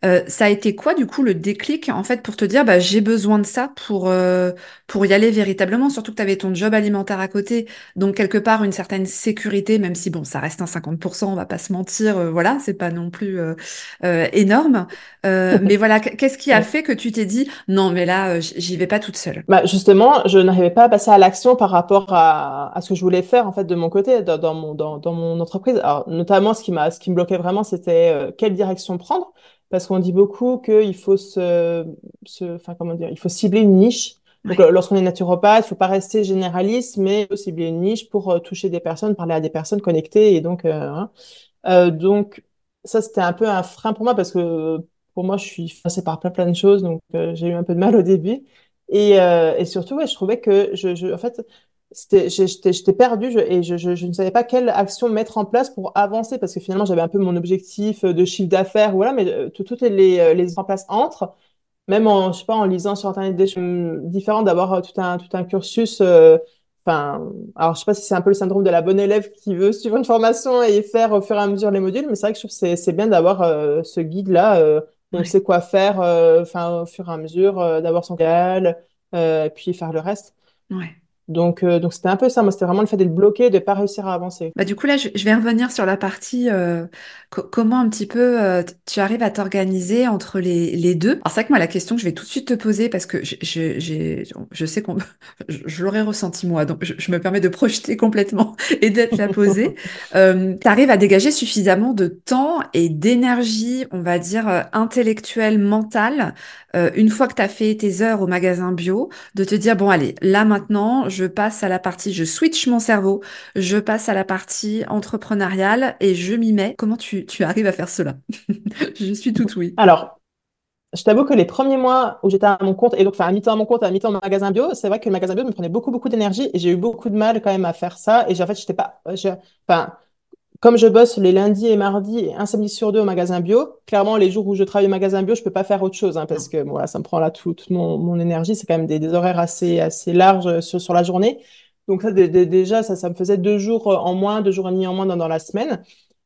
euh, ça a été quoi, du coup, le déclic, en fait, pour te dire, bah, j'ai besoin de ça pour, euh, pour y aller véritablement, surtout que tu avais ton job alimentaire à côté, donc quelque part une certaine sécurité, même si, bon, ça reste un 50%, on va pas se mentir, euh, voilà, c'est pas non plus euh, euh, énorme. Euh, mais voilà, qu'est-ce qui a fait que tu t'es dit, non, mais là, j'y vais pas toute seule? Bah Justement, je n'arrivais pas à passer à l'action par rapport à, à, ce que je voulais faire en fait de mon côté dans, dans mon, dans, dans, mon entreprise. Alors, notamment, ce qui, m'a, ce qui me bloquait vraiment, c'était euh, quelle direction prendre. Parce qu'on dit beaucoup qu'il faut se, se, enfin, comment dire, il faut cibler une niche. Donc, lorsqu'on est naturopathe, il faut pas rester généraliste, mais il faut cibler une niche pour euh, toucher des personnes, parler à des personnes connectées. Et donc, euh, hein. euh, donc ça, c'était un peu un frein pour moi parce que pour moi, je suis passée par plein plein de choses, donc j'ai eu un peu de mal au début. Et, euh, et surtout, ouais, je trouvais que je, je en fait, j'étais, perdue je, et je, je, je, ne savais pas quelle action mettre en place pour avancer parce que finalement, j'avais un peu mon objectif de chiffre d'affaires, voilà, mais toutes les, les en place entre, même en, je sais pas, en lisant sur Internet des choses différentes, d'avoir tout un, tout un cursus. Euh, Enfin, alors je sais pas si c'est un peu le syndrome de la bonne élève qui veut suivre une formation et faire au fur et à mesure les modules, mais c'est vrai que je trouve c'est c'est bien d'avoir euh, ce guide là, euh, on sait quoi faire, euh, enfin au fur et à mesure, euh, d'avoir son et puis faire le reste. Ouais. Donc, euh, donc c'était un peu ça. Moi, c'était vraiment le fait d'être bloqué, de pas réussir à avancer. Bah, du coup, là, je, vais revenir sur la partie euh, comment un petit peu euh, tu arrives à t'organiser entre les, les deux. Alors, c'est vrai que moi, la question que je vais tout de suite te poser, parce que je, je, je sais qu'on je, l'aurais ressenti moi, donc je, me permets de projeter complètement et d'être la poser. tu arrives à dégager suffisamment de temps et d'énergie, on va dire, intellectuelle, mentale, une fois que tu as fait tes heures au magasin bio, de te dire, bon, allez, là maintenant, je passe à la partie, je switch mon cerveau, je passe à la partie entrepreneuriale et je m'y mets. Comment tu, tu arrives à faire cela? Je suis toute oui. Alors, je t'avoue que les premiers mois où j'étais à mon compte, et donc enfin à mi-temps à mon compte, à mi-temps au magasin bio, c'est vrai que le magasin bio me prenait beaucoup, beaucoup d'énergie et j'ai eu beaucoup de mal quand même à faire ça. Et en fait, j'étais pas, enfin, comme je bosse les lundis et mardis et un samedi sur deux au magasin bio, clairement, les jours où je travaille au magasin bio, je peux pas faire autre chose, hein, parce que bon, voilà, ça me prend là toute mon, mon énergie. C'est quand même des, horaires assez, assez larges sur, sur la journée. Donc ça, déjà, ça, ça me faisait deux jours en moins, deux jours et demi en moins dans, dans la semaine.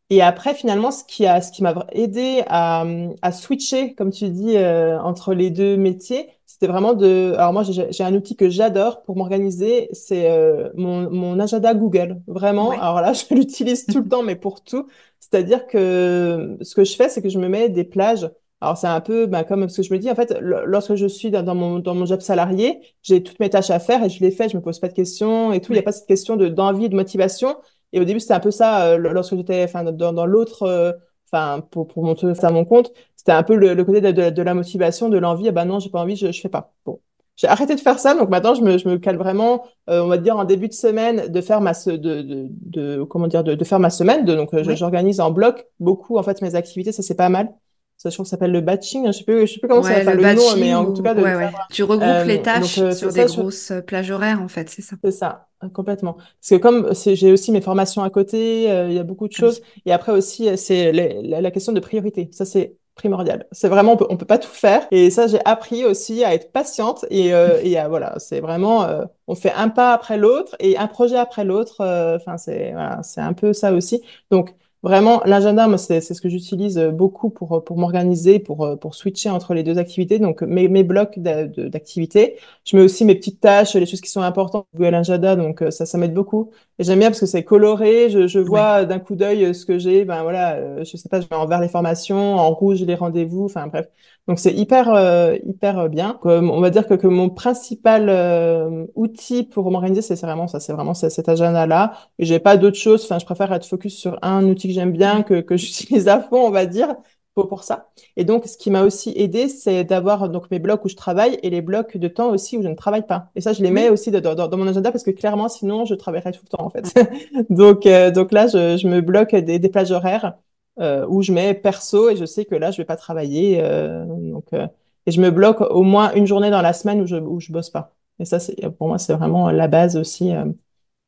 Et après, finalement, ce qui a, ce qui m'a aidé à, à switcher, comme tu dis, euh, entre les deux métiers, c'était vraiment de. Alors moi, j'ai un outil que j'adore pour m'organiser, c'est euh, mon, mon agenda Google. Vraiment. Alors là, je l'utilise tout le temps, mais pour tout. C'est-à-dire que ce que je fais, c'est que je me mets des plages. Alors c'est un peu bah, comme ce que je me dis, en fait, lorsque je suis dans, mon, dans mon job salarié, j'ai toutes mes tâches à faire et je les fais, je me pose pas de questions et tout. Il n'y a pas cette question de d'envie, de motivation. Et au début, c'était un peu ça, euh, lorsque j'étais enfin, dans, dans l'autre, euh, enfin, pour, pour monter à mon compte, c'était un peu le, le côté de, de, de, la motivation, de l'envie. Ah bah non, j'ai pas envie, je, je fais pas. Bon. J'ai arrêté de faire ça, donc maintenant je me, je me cale vraiment, euh, on va dire en début de semaine, de faire ma de, de, de comment dire, de, de faire ma semaine. Donc j'organise en bloc beaucoup en fait mes activités, ça c'est pas mal. Ça, je trouve que ça s'appelle le batching. Je sais plus, je sais plus comment ça s'appelle le, le, nom, mais en tout cas, de ouais, ouais. tu regroupes les tâches donc, sur des grosses plages horaires, en fait, c'est ça. C'est ça. Complètement. Parce que comme j'ai aussi mes formations à côté, euh, il y a beaucoup de ah choses. Et après aussi, euh, c'est la, la, question de priorité. Ça, c'est primordial. C'est vraiment, on peut, on peut pas tout faire. Et ça, j'ai appris aussi à être patiente. Et, euh, et à, voilà, c'est vraiment, euh, on fait un pas après l'autre et un projet après l'autre. Euh, enfin, c'est voilà, c'est un peu ça aussi. Donc, Vraiment, l'agenda, moi, c'est ce que j'utilise beaucoup pour, pour m'organiser, pour, pour switcher entre les deux activités. Donc, mes, mes blocs d'activités. Je mets aussi mes petites tâches, les choses qui sont importantes Google Agenda. Donc, ça, ça m'aide beaucoup. Et j'aime bien parce que c'est coloré. Je, je vois d'un coup d'œil ce que j'ai. Ben voilà, je sais pas, je mets en vert les formations, en rouge les rendez-vous. Enfin, bref. Donc, c'est hyper, euh, hyper bien. on va dire que, que mon principal euh, outil pour m'organiser, c'est vraiment ça. C'est vraiment cet agenda-là. Et j'ai pas d'autre chose. Enfin, je préfère être focus sur un outil que j'aime bien, que, que j'utilise à fond, on va dire, pour, pour ça. Et donc, ce qui m'a aussi aidé, c'est d'avoir donc mes blocs où je travaille et les blocs de temps aussi où je ne travaille pas. Et ça, je les mets aussi dans, dans, dans, mon agenda parce que clairement, sinon, je travaillerais tout le temps, en fait. donc, euh, donc là, je, je me bloque des, des plages horaires euh, où je mets perso et je sais que là, je vais pas travailler. Euh, donc, euh, et je me bloque au moins une journée dans la semaine où je, où je bosse pas. Et ça, c'est, pour moi, c'est vraiment la base aussi. Euh.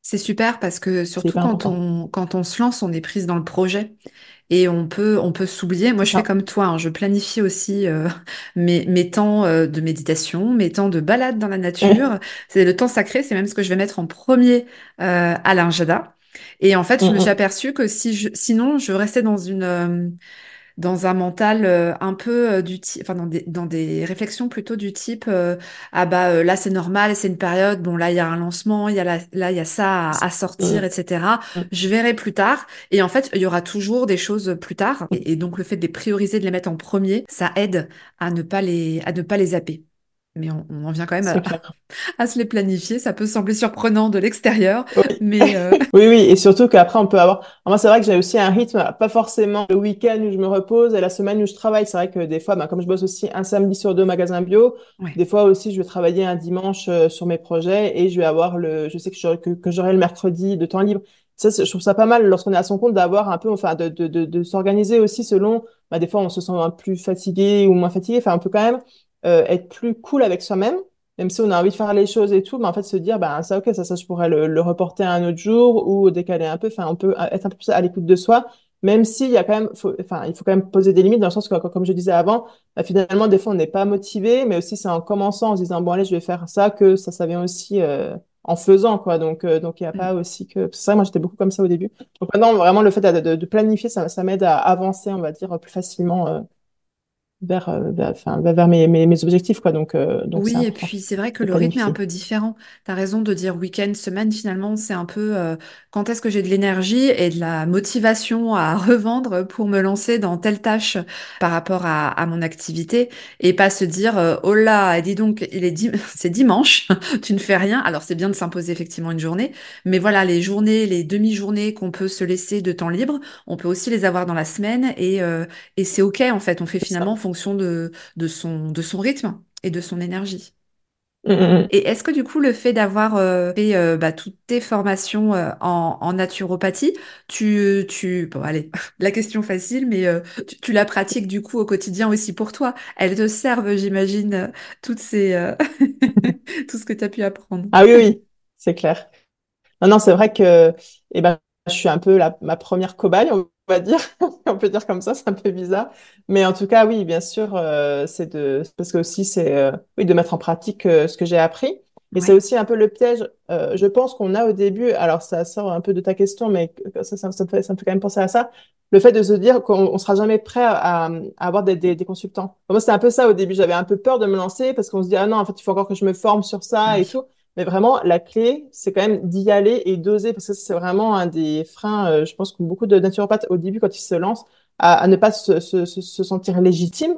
C'est super parce que surtout quand on, quand on se lance, on est prise dans le projet et on peut, on peut s'oublier. Moi, je fais comme toi, hein, je planifie aussi euh, mes, mes temps euh, de méditation, mes temps de balade dans la nature. c'est le temps sacré, c'est même ce que je vais mettre en premier euh, à l'agenda. Et en fait, je me suis aperçue que si je, sinon, je restais dans une, euh, dans un mental euh, un peu euh, du type, enfin dans des, dans des réflexions plutôt du type, ah bah là c'est normal, c'est une période, bon là il y a un lancement, il y a là il y a ça à, sortir, etc. Je verrai plus tard. Et en fait, il y aura toujours des choses plus tard. Et, et, donc le fait de les prioriser, de les mettre en premier, ça aide à ne pas les, à ne pas les zapper. Mais on, en vient quand même à, à, se les planifier. Ça peut sembler surprenant de l'extérieur, oui. mais euh, oui, oui, et surtout qu'après on peut avoir. moi, c'est vrai que j'ai aussi un rythme, pas forcément le week-end où je me repose et la semaine où je travaille. C'est vrai que des fois, bah, comme je bosse aussi un samedi sur deux au magasin bio, des fois aussi je vais travailler un dimanche euh, sur mes projets et je vais avoir le. Je sais que j'aurai que, que j'aurai le mercredi de temps libre. Ça, je trouve ça pas mal lorsqu'on est à son compte d'avoir un peu, enfin, de, de, de, de s'organiser aussi selon. Bah, des fois, on se sent plus fatigué ou moins fatigué. Enfin, on peut quand même euh, être plus cool avec soi-même, même si on a envie de faire les choses et tout, mais en fait se dire, bah, ça, ok, ça, ça, je pourrais le, reporter à un autre jour ou décaler un peu. Enfin, on peut être un peu plus à l'écoute de soi, même s'il y a quand même, enfin, il faut quand même poser des limites dans le sens que, comme je disais avant, bah, finalement, des fois, on n'est pas motivé, mais aussi c'est en commençant, en se disant, bon, allez, je vais faire ça, que ça, ça vient aussi euh, en faisant, quoi. Donc, euh, donc il n'y a pas aussi que. C'est vrai, moi, j'étais beaucoup comme ça au début. Donc maintenant, vraiment, le fait de, de, planifier, ça, ça m'aide à avancer, on va dire, plus facilement vers, euh, vers, enfin, vers mes, mes, mes, objectifs. Quoi. Donc, euh, donc oui, et puis c'est vrai que le rythme est un peu différent. Tu as raison de dire week-end, semaine, finalement, c'est un peu euh, quand est-ce que j'ai de l'énergie et de la motivation à revendre pour me lancer dans telle tâche par rapport à, à mon activité et pas se dire oh là, dis donc, il est c'est dimanche, tu ne fais rien. Alors c'est bien de s'imposer effectivement une journée, mais voilà, les journées, les demi-journées qu'on peut se laisser de temps libre, on peut aussi les avoir dans la semaine et, et c'est OK en fait. On fait finalement fonction de, de, son, de son rythme et de son énergie. Mmh, mmh, mmh. Et est-ce que du coup, le fait d'avoir euh, fait euh, bah, toutes tes formations euh, en, en, naturopathie, tu, tu, bon, allez, la question facile, mais tu, tu, la pratiques du coup au quotidien aussi pour toi? Elles te servent, j'imagine, toutes ces, tout ce que tu as pu apprendre. Ah oui, oui, c'est clair. Non, non, c'est vrai que, eh ben, je suis un peu la, ma première cobaye, va dire, on peut dire comme ça, c'est un peu bizarre, mais en tout cas, oui, bien sûr, euh, c'est de, parce que aussi c'est, euh, oui, de mettre en pratique euh, ce que j'ai appris. Et c'est aussi un peu le piège, je pense qu'on a au début, alors ça sort un peu de ta question, mais ça, ça, me fait, ça me fait quand même penser à ça, le fait de se dire qu'on ne sera jamais prêt à, à avoir des, des, des consultants. Moi, c'était un peu ça au début, j'avais un peu peur de me lancer parce qu'on se dit, ah non, en fait, il faut encore que je me forme sur ça et tout. Mais vraiment, la clé, c'est quand même d'y aller et d'oser, parce que c'est vraiment un des freins, euh, je pense que beaucoup de naturopathes, au début, quand ils se lancent, à, ne pas se, se, se, sentir légitime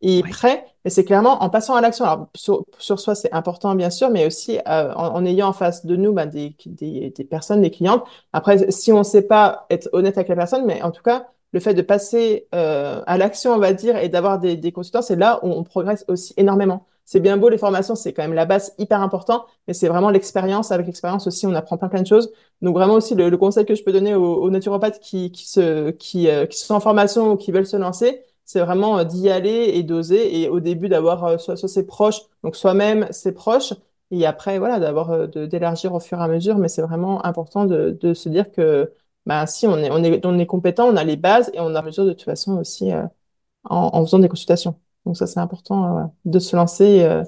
et prêt. Mais c'est clairement en passant à l'action. Alors, sur, sur soi, c'est important, bien sûr, mais aussi euh, en, en, ayant en face de nous bah, des, des, des, personnes, des clientes. Après, si on ne sait pas être honnête avec la personne, mais en tout cas, le fait de passer euh, à l'action, on va dire, et d'avoir des, des consultants, c'est là où on progresse aussi énormément c'est bien beau les formations, c'est quand même la base hyper important, mais c'est vraiment l'expérience. Avec l'expérience aussi, on apprend plein plein de choses. Donc vraiment aussi le, conseil que je peux donner aux, naturopathes qui qui se qui, euh, qui sont en formation ou qui veulent se lancer, c'est vraiment euh, d'y aller et d'oser et au début d'avoir euh, soit, soit ses proches, donc soi-même ses proches, et après voilà d'avoir d'élargir au fur et à mesure. Mais c'est vraiment important de, de se dire que bah si on est on est on est compétent, on a les bases et on a mesure de toute façon aussi en, en faisant des consultations. Donc ça, c'est important euh, de se lancer euh,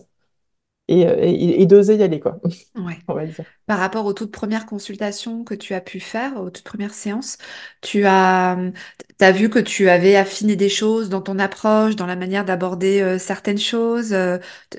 euh, et, et, d'oser y aller, quoi. Ouais. Par rapport aux toutes premières consultations que tu as pu faire, aux toutes premières séances, tu as, as vu que tu avais affiné des choses dans ton approche, dans la manière d'aborder certaines choses.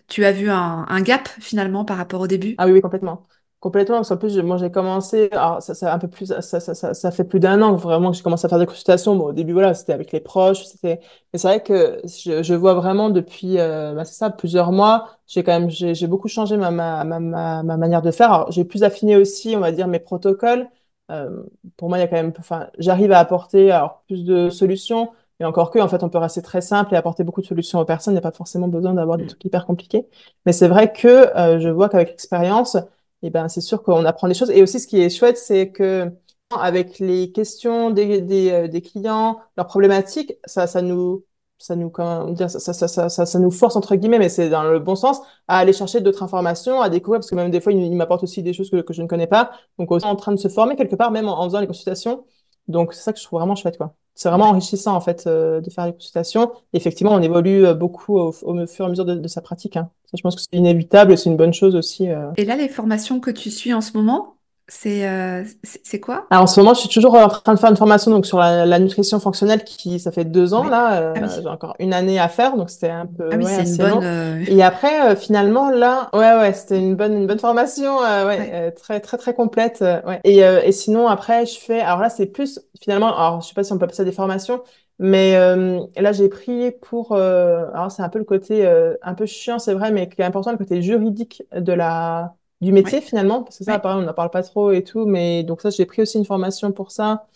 tu as vu un, un, gap finalement par rapport au début? Ah oui, oui, complètement. Complètement, parce qu'en plus, moi, j'ai commencé, alors ça, ça, un peu plus, ça, ça, ça, ça fait plus d'un an vraiment que j'ai commencé à faire des consultations. Bon, au début, voilà, c'était avec les proches, c'était, mais c'est vrai que je, je vois vraiment depuis, euh, bah, c'est ça, plusieurs mois, j'ai quand même, j'ai, beaucoup changé ma, ma, ma, ma, ma manière de faire. Alors, j'ai plus affiné aussi, on va dire, mes protocoles. Euh, pour moi, il y a quand même, enfin, j'arrive à apporter, alors, plus de solutions. Et encore que, en fait, on peut rester très simple et apporter beaucoup de solutions aux personnes. Il n'y a pas forcément besoin d'avoir des mm. trucs hyper compliqués. Mais c'est vrai que euh, je vois qu'avec l'expérience, et ben c'est sûr qu'on apprend des choses. Et aussi, ce qui est chouette, c'est que avec les questions des, des, euh, clients, leurs problématiques, ça, ça nous, ça nous, comment dire, ça, ça, ça, ça nous force entre guillemets, mais c'est dans le bon sens, à aller chercher d'autres informations, à découvrir, parce que même des fois, il, m'apporte aussi des choses que, que je ne connais pas. Donc, aussi en train de se former quelque part, même en, faisant les consultations. Donc, c'est ça que je trouve vraiment chouette, quoi. C'est vraiment enrichissant, en fait, euh, de faire les consultations. effectivement, on évolue euh, beaucoup au, au, fur et à mesure de, de sa pratique. Hein. Ça, je pense que c'est inévitable et c'est une bonne chose aussi. Euh. Et là, les formations que tu suis en ce moment, c'est euh, c'est quoi? Alors, en ce moment, je suis toujours en train de faire une formation donc sur la, la nutrition fonctionnelle qui ça fait deux ans là. Euh, ah J'ai encore une année à faire, donc c'était un peu ah oui, ouais, assez bonne, euh... Et après, euh, finalement là, ouais ouais, c'était une bonne une bonne formation, euh, ouais, ouais. très très très complète. ouais. Et, et sinon après, je fais. Alors là, c'est plus finalement. Alors je sais pas si on peut appeler ça des formations, Mais euh, là, j'ai pris pour... euh, alors, c'est un peu le côté euh, un peu chiant, c'est vrai, mais qui est important, le côté juridique de la, du métier, Ouais, finalement. Parce que ça, ouais, apparemment, on n'en parle pas trop et tout. Mais donc ça, j'ai pris aussi une formation pour ça,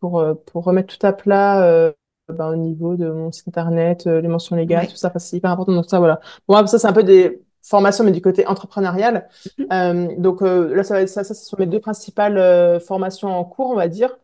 pour, euh, pour remettre tout à plat euh, ben, au niveau de mon site internet, euh, les mentions légales, tout ça. C'est hyper important. Donc ça, voilà. Bon, ça, c'est un peu des formations, mais du côté entrepreneurial. Mhm. Euh, donc euh, là, ça va être ça, ça, ce sont mes deux principales euh, formations en cours, on va dire.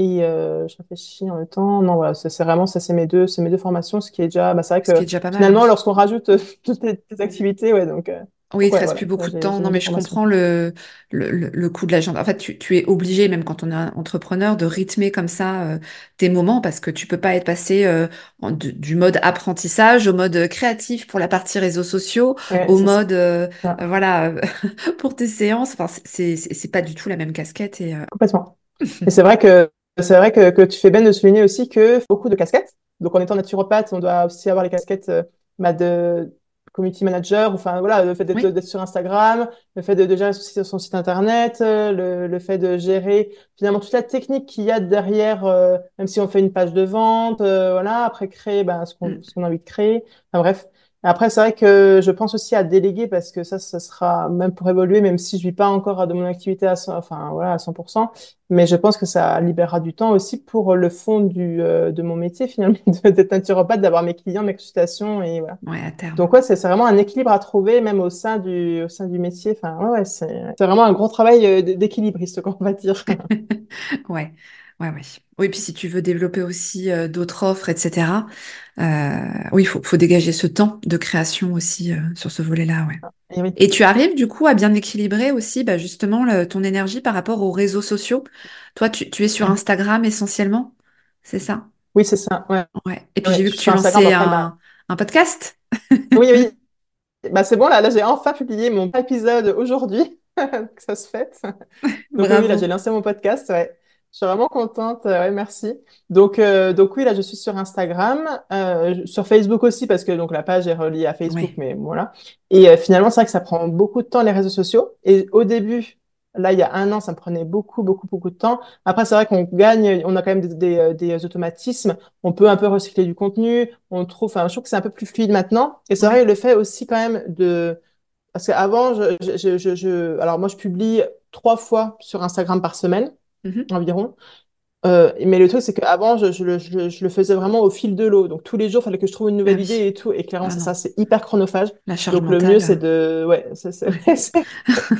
Et euh, je réfléchis en même temps. Non, voilà, c'est vraiment ça, c'est mes deux, c'est mes deux formations, ce qui est déjà, bah, c'est vrai Ce qui est que déjà pas mal, finalement, lorsqu'on rajoute toutes les, les activités, ouais, donc, euh, Oui, il te ouais, reste plus voilà, beaucoup de temps. Non, mais je comprends le, le, le- coût de l'agenda. En fait, tu, tu es obligé, même quand on est un entrepreneur, de rythmer comme ça euh, tes moments parce que tu peux pas être passé euh, en- du du mode apprentissage au mode créatif pour la partie réseaux sociaux, Ouais, au mode euh, euh, voilà pour tes séances. Enfin, c'est pas du tout la même casquette et euh, complètement. Et c'est vrai que c'est vrai que, que tu fais bien de souligner aussi que beaucoup de casquettes. Donc en étant naturopathe, on doit aussi avoir les casquettes euh, bah, de community manager, enfin voilà, le fait d'être oui, sur Instagram, le fait de, de gérer son, son site internet, euh, le, le fait de gérer finalement toute la technique qu'il y a derrière, euh, même si on fait une page de vente, euh, voilà, après créer ben, ce qu'on Mm. ce qu'on a envie de créer. Enfin, bref. Après, c'est vrai que je pense aussi à déléguer parce que ça, ça sera même pour évoluer, même si je vis pas encore de mon activité à 100, enfin voilà à 100%. Mais je pense que ça libérera du temps aussi pour le fond du, euh, de mon métier, finalement, d'être naturopathe, d'avoir mes clients, mes consultations, et voilà. ouais, à terme. Donc, ouais, c'est vraiment un équilibre à trouver, même au sein du, au sein du métier. Enfin, ouais, ouais, c'est c'est vraiment un gros travail euh, d'équilibriste, qu'on va dire. Ouais, ouais, ouais. Oui, puis si tu veux développer aussi euh, d'autres offres, etc. euh, oui, il faut, faut dégager ce temps de création aussi euh, sur ce volet-là, ouais. Et oui, Et tu arrives du coup à bien équilibrer aussi bah, justement le- ton énergie par rapport aux réseaux sociaux? Toi, tu, tu es sur Instagram essentiellement, c'est ça? oui, c'est ça. Ouais, Ouais. Et puis ouais. j'ai vu que tu lançais bah, un, un podcast. oui, oui. Bah, c'est bon, là, là, j'ai enfin publié mon épisode aujourd'hui. Que ça se. Donc oui, oui, là, j'ai lancé mon podcast, ouais. Je suis vraiment contente, euh, ouais, merci. Donc, euh, donc oui, là, je suis sur Instagram, euh, sur Facebook aussi, parce que donc la page est reliée à Facebook, mais voilà. Et euh, finalement, c'est vrai que ça prend beaucoup de temps, les réseaux sociaux. Et au début, là, il y a un an, ça me prenait beaucoup, beaucoup, beaucoup de temps. Après, c'est vrai qu'on gagne, on a quand même des, des, des automatismes, on peut un peu recycler du contenu, on trouve, enfin, je trouve que c'est un peu plus fluide maintenant. Et c'est vrai, le fait aussi quand même de parce qu'avant, je, je, je, je- alors moi, je publie trois fois sur Instagram par semaine Mhm. environ. Euh, mais le truc, c'est qu'avant, je, je, le- je, je le faisais vraiment au fil de l'eau. Donc tous les jours, il fallait que je trouve une Ah nouvelle oui. idée et tout. Et clairement, Ah c'est ça, c'est hyper chronophage. La charge Donc le mieux, c'est de, ouais, c'est euh,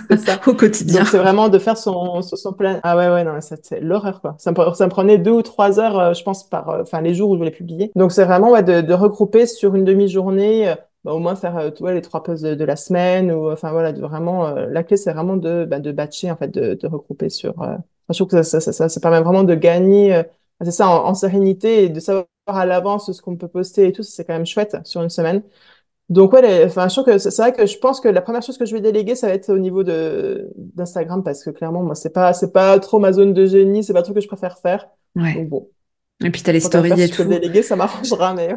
ça. au quotidien. C'est vraiment de faire son, son, son plan. Ah ouais, ouais, non, c'est l'horreur, quoi. Ça me, ça me prenait deux ou trois heures, euh, je pense, par, euh, enfin, les jours où je voulais publier. Donc c'est vraiment, ouais, de, de regrouper sur une demi-journée, euh, bah, au moins faire, euh, ouais, les trois posts de, de la semaine ou, enfin, voilà, de vraiment, euh, la clé, c'est vraiment de, bah, de batcher, en fait, de, de regrouper sur, euh, je trouve que ça, ça, ça, ça, permet vraiment de gagner, euh, c'est ça, en, en sérénité et de savoir à l'avance ce qu'on peut poster et tout, c'est quand même chouette sur une semaine. Donc ouais, les- enfin, je trouve que c'est c'est vrai que je pense que la première chose que je vais déléguer, ça va être au niveau de d'Instagram parce que clairement, moi, c'est pas c'est pas trop ma zone de génie, c'est pas trop que je préfère faire. Ouais. Donc bon, Et puis t'as les tant qu'à faire, stories et tout. déléguer, ça m'arrangera, mais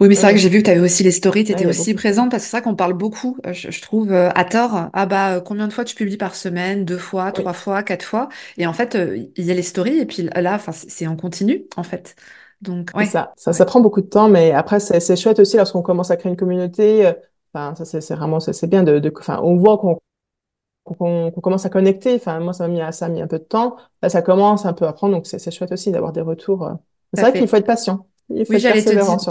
Oui, mais c'est vrai que j'ai vu que tu avais aussi les stories, tu étais aussi présente parce que c'est vrai qu'on parle beaucoup, euh, je, je trouve, euh, à tort. Ah bah, euh, combien de fois tu publies par semaine? Deux fois, Oui, trois fois, quatre fois? Et en fait, euh, il y a les stories et puis là, enfin, c'est en continu, en fait. Donc, ouais, ça. Ça, ça prend beaucoup de temps, mais après, c'est chouette aussi lorsqu'on commence à créer une communauté. euh, Enfin, ça, c'est vraiment, c'est bien de, de, enfin, on voit qu'on qu'on commence à connecter. Enfin, moi, ça m'a mis, ça a mis un peu de temps. Là, ça commence un peu à prendre, donc c'est chouette aussi d'avoir des retours. C'est vrai qu'il faut être patient. Il faut Oui, j'allais te,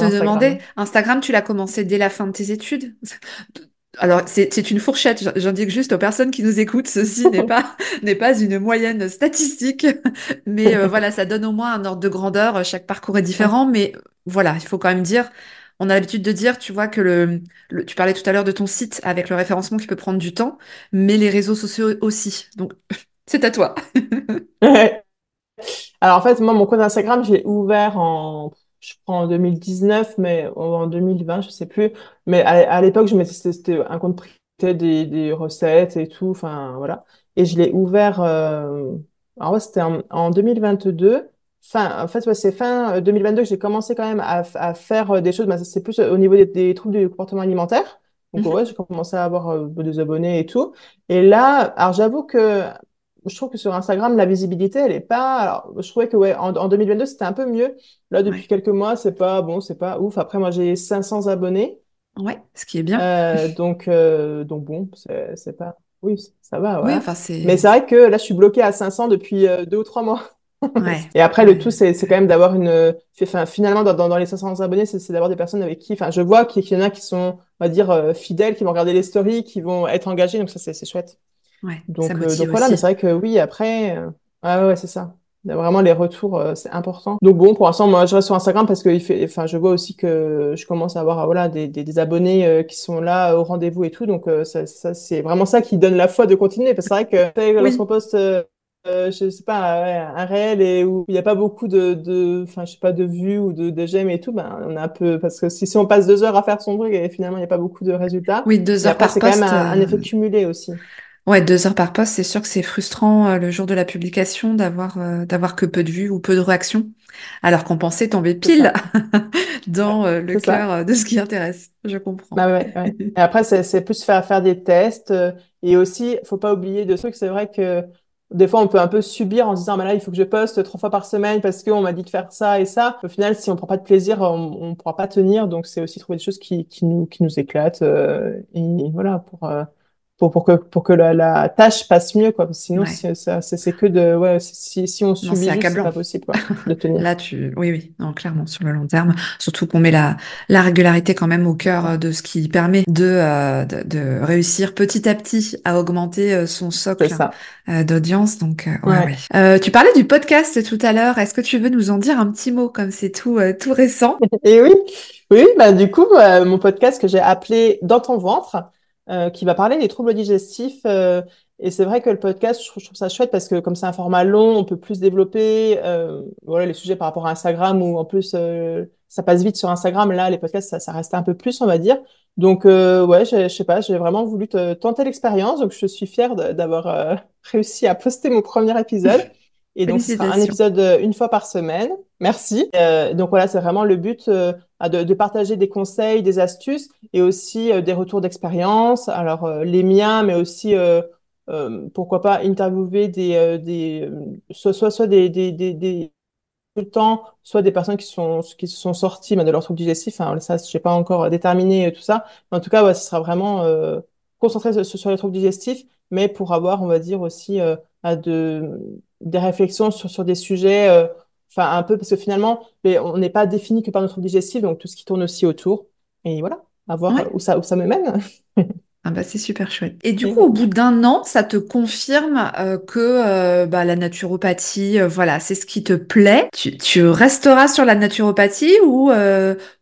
demander, Instagram. Tu l'as commencé dès la fin de tes études? Alors, c'est une fourchette, j'in- j'indique juste aux personnes qui nous écoutent, ceci n'est pas, n'est pas une moyenne statistique, mais euh, voilà, ça donne au moins un ordre de grandeur, chaque parcours est différent, mais voilà, il faut quand même dire, on a l'habitude de dire, tu vois, que le, le- tu parlais tout à l'heure de ton site avec le référencement qui peut prendre du temps, mais les réseaux sociaux aussi, donc c'est à toi. Alors en fait, moi, mon compte Instagram, je l'ai ouvert en, je crois en 2019, mais en 2020, je sais plus. Mais à, à l'époque, je mettais, c'était un compte privé des, des recettes et tout, enfin voilà. Et je l'ai ouvert, euh, alors ouais, c'était en, en 2022. Fin, en fait, ouais, c'est fin euh, 2022 que j'ai commencé quand même à, à faire euh, des choses. mais c'est plus au niveau des, des troubles du comportement alimentaire. Donc Mhm. ouais, j'ai commencé à avoir euh, des abonnés et tout. Et là, alors j'avoue que je trouve que sur Instagram, la visibilité, elle est pas. Alors, je trouvais que ouais, en, en 2022, c'était un peu mieux. Là, depuis Ouais. quelques mois, c'est pas bon, c'est pas ouf. Après, moi, j'ai 500 abonnés. Ouais, ce qui est bien. Euh, donc, euh, donc bon, c'est pas. Oui, ça va, Oui, voilà. enfin, Mais c'est. vrai que là, je suis bloquée à 500 depuis euh, deux ou trois mois. Ouais, Et après, le ouais, tout, c'est quand même d'avoir une. Enfin, finalement, dans, dans, les 500 abonnés, c'est d'avoir des personnes avec qui. Enfin, je vois qu'il y en a qui sont, on va dire, euh, fidèles, qui vont regarder les stories, qui vont être engagés. Donc, ça, c'est chouette. Ouais, ça Donc, euh, donc voilà, mais c'est vrai que oui, après, euh, ouais, c'est ça. Vraiment, les retours, euh, c'est important. Donc bon, pour l'instant, moi, je reste sur Instagram parce que il fait, enfin, je vois aussi que je commence à avoir, voilà, des, des, des abonnés qui sont là au rendez-vous et tout. Donc, ça, ça, c'est vraiment ça qui donne la foi de continuer. Parce que c'est vrai que lorsqu'on poste, euh, je sais pas, ouais, un réel et où il n'y a pas beaucoup de, de, enfin, je sais pas, de vues ou de, de j'aime et tout, ben, on a un peu, parce que si, si on passe deux heures à faire son truc et finalement, il n'y a pas beaucoup de résultats. oui, deux Et heures après, par c'est quand même un, un effet cumulé aussi. Ouais, deux heures par poste, c'est sûr que c'est frustrant euh, le jour de la publication d'avoir euh, d'avoir que peu de vues ou peu de réactions, alors qu'on pensait tomber C'est pile ça. dans euh, le C'est ça. cœur euh, de ce qui intéresse. Je Bah comprends. ouais, ouais. Et après, c'est, c'est plus faire, faire des tests. euh, et aussi, faut pas oublier de trucs. C'est vrai que des fois, on peut un peu subir en se disant, mais là, il faut que je poste trois fois par semaine parce qu'on m'a dit de faire ça et ça. Au final, si on prend pas de plaisir, on, on pourra pas tenir. Donc, c'est aussi trouver des choses qui, qui nous, qui nous éclatent. euh, et voilà, pour, euh, pour, pour que, pour que la, la tâche passe mieux, quoi. Sinon, Ouais. c'est c'est que de, ouais, si, si on subit c'est pas possible, quoi, de tenir. Là, tu, oui, oui, non, clairement, sur le long terme, surtout qu'on met la, la régularité quand même au cœur euh, de ce qui permet de, euh, de, de réussir petit à petit à augmenter euh, son socle d'audience. Donc, euh, ouais, Ouais. Euh, tu parlais du podcast tout à l'heure. Est-ce que tu veux nous en dire un petit mot, comme c'est tout, tout récent? Et oui, oui, bah du coup, mon podcast que j'ai appelé Dans ton ventre, qui va parler des troubles digestifs. euh, et c'est vrai que le podcast, je trouve, ça chouette parce que comme c'est un format long, on peut plus développer euh, voilà, les sujets par rapport à Instagram où en plus euh, ça passe vite sur Instagram. Là, les podcasts, ça, ça reste un peu plus, on va dire. Donc euh, ouais, je, sais pas, j'ai vraiment voulu te- tenter l'expérience. Donc je suis fière d'avoir euh, réussi à poster mon premier épisode. Et donc ce sera un épisode euh, une fois par semaine. Merci. Euh, donc voilà, c'est vraiment le but euh, de, de partager des conseils, des astuces et aussi euh, des retours d'expérience. Alors euh, les miens, mais aussi euh, euh, pourquoi pas interviewer des, euh, des soit, soit, soit des, des, des, des consultants, soit des personnes qui sont qui se sont sorties ben, de leur trouble digestif. Enfin, ça, je n'ai pas encore déterminé tout ça. Mais en tout cas, ouais, ce sera vraiment euh, concentré sur, sur les troubles digestifs, mais pour avoir, on va dire aussi euh, à de des réflexions sur sur des sujets. euh, Enfin, un peu, parce que finalement, mais on n'est pas défini que par notre digestif, donc tout ce qui tourne aussi autour. Et voilà, à voir euh, Ouais. où ça, où ça me mène. Ah bah c'est super chouette. Et du coup, au bout d'un an, ça te confirme euh, que euh, bah, la naturopathie, euh, voilà, c'est ce qui te plaît? Tu, tu resteras sur la naturopathie ou,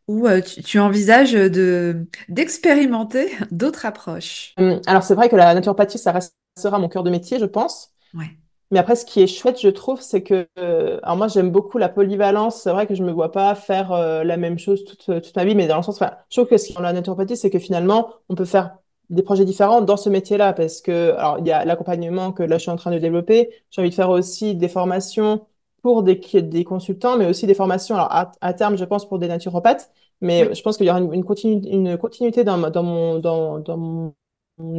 ou tu, tu envisages de d'expérimenter d'autres approches? Hum, Alors, c'est vrai que la naturopathie, ça restera mon cœur de métier, je pense. Ouais, Mais après, ce qui est chouette, je trouve, c'est que, euh, alors moi, j'aime beaucoup la polyvalence. C'est vrai que je me vois pas faire euh, la même chose toute, toute ma vie, mais dans le sens, enfin, je trouve que ce qui est dans la naturopathie, c'est que finalement, on peut faire des projets différents dans ce métier-là, parce que, alors, il y a l'accompagnement que là, je suis en train de développer. J'ai envie de faire aussi des formations pour des, des consultants, mais aussi des formations, alors, à, à terme, je pense, pour des naturopathes. Mais oui, je pense qu'il y aura une, une, continu, une continuité dans, dans mon, dans, dans mon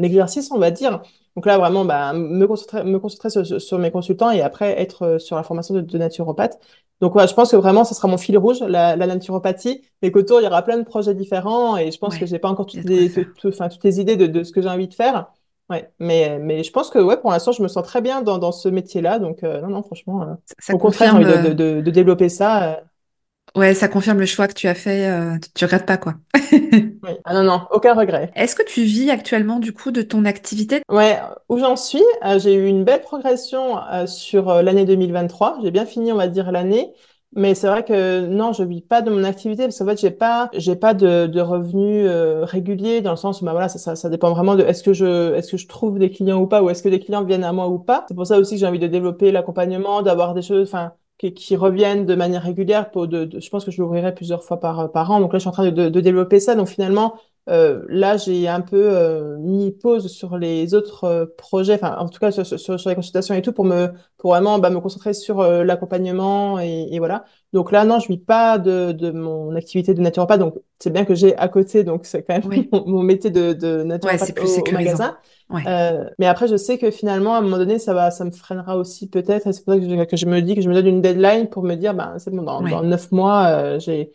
exercice, on va dire. Donc là, vraiment, bah, me concentrer, me concentrer sur, sur- mes consultants et après être euh, sur la formation de, de naturopathe. Donc ouais, je pense que vraiment, ce sera mon fil rouge, la, la naturopathie. Mais qu'autour, il y aura plein de projets différents et je pense que j'ai pas encore toutes les, tout- tout- enfin, toutes les idées de, de ce que j'ai envie de faire. Ouais, mais, mais je pense que ouais, pour l'instant, je me sens très bien dans, dans ce métier-là. Donc euh, non, non, franchement, euh, Ça, ça au contraire, confirme, de, de, de, de développer ça. euh, ouais, ça confirme le choix que tu as fait. euh, tu, regrettes pas quoi. oui. Ah non, non, aucun regret. Est-ce que tu vis actuellement du coup de ton activité? Ouais, où j'en suis, euh, j'ai eu une belle progression euh, sur euh, l'année 2023. J'ai bien fini, on va dire, l'année. Mais c'est vrai que non, je vis pas de mon activité parce qu'en fait, j'ai pas, j'ai pas de, de revenus euh, réguliers dans le sens où bah voilà, ça, ça, ça dépend vraiment de est-ce que je, est-ce que je trouve des clients ou pas ou est-ce que des clients viennent à moi ou pas. C'est pour ça aussi que j'ai envie de développer l'accompagnement, d'avoir des choses, enfin, qui, reviennent de manière régulière. Pour de, je pense que je l'ouvrirai plusieurs fois par par an. Donc là, je suis en train de, de, de développer ça. Donc finalement euh, là, j'ai un peu euh, mis pause sur les autres euh, projets, enfin, en tout cas sur, sur, sur les consultations et tout, pour me, pour vraiment bah, me concentrer sur euh, l'accompagnement et, et, voilà. Donc là, non, je vis pas de, de mon activité de naturopathe, donc c'est bien que j'ai à côté, donc c'est quand même Oui. mon, mon métier de, de Ouais, c'est naturopathe plus au, au magasin. Ouais. Mais après, je sais que finalement, à un moment donné, ça va, ça me freinera aussi peut-être, c'est pour ça que je, que je me dis que je me donne une deadline pour me dire, ben, c'est bon, dans, dans Ouais. neuf mois, euh, j'ai